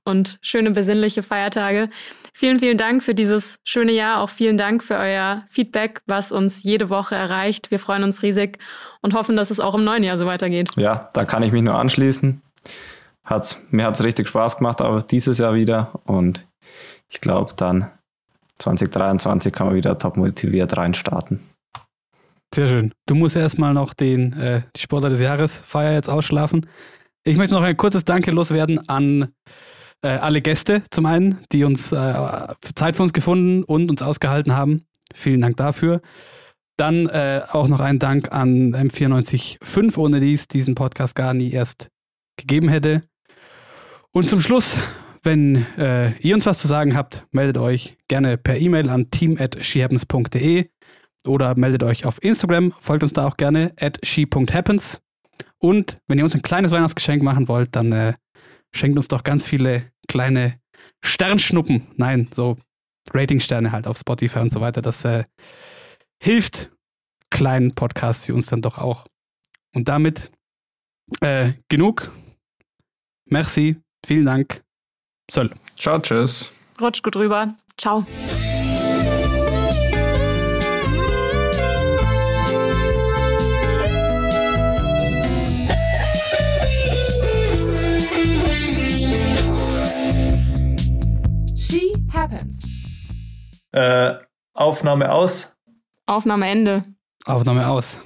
und schöne besinnliche Feiertage. Vielen, vielen Dank für dieses schöne Jahr. Auch vielen Dank für euer Feedback, was uns jede Woche erreicht. Wir freuen uns riesig und hoffen, dass es auch im neuen Jahr so weitergeht. Ja, da kann ich mich nur anschließen. Hat's, mir hat es richtig Spaß gemacht, aber dieses Jahr wieder. Und ich glaube, dann 2023 kann man wieder top motiviert reinstarten. Sehr schön. Du musst erstmal noch den, äh, die Sportler des Jahres Feier jetzt ausschlafen. Ich möchte noch ein kurzes Danke loswerden an äh, alle Gäste zum einen, die uns äh, Zeit für uns gefunden und uns ausgehalten haben. Vielen Dank dafür. Dann äh, auch noch ein Dank an M945, ohne die es diesen Podcast gar nie erst gegeben hätte. Und zum Schluss, wenn äh, ihr uns was zu sagen habt, meldet euch gerne per E-Mail an team@shehappens.de. oder meldet euch auf Instagram, folgt uns da auch gerne, at she.happens. Und wenn ihr uns ein kleines Weihnachtsgeschenk machen wollt, dann äh, schenkt uns doch ganz viele kleine Sternschnuppen. Nein, so Ratingsterne halt auf Spotify und so weiter. Das äh, hilft kleinen Podcasts wie uns dann doch auch. Und damit äh, genug. Merci. Vielen Dank. Soll. Ciao, tschüss. Rutsch gut rüber. Ciao. She happens. Äh, Aufnahme aus. Aufnahme Ende. Aufnahme aus.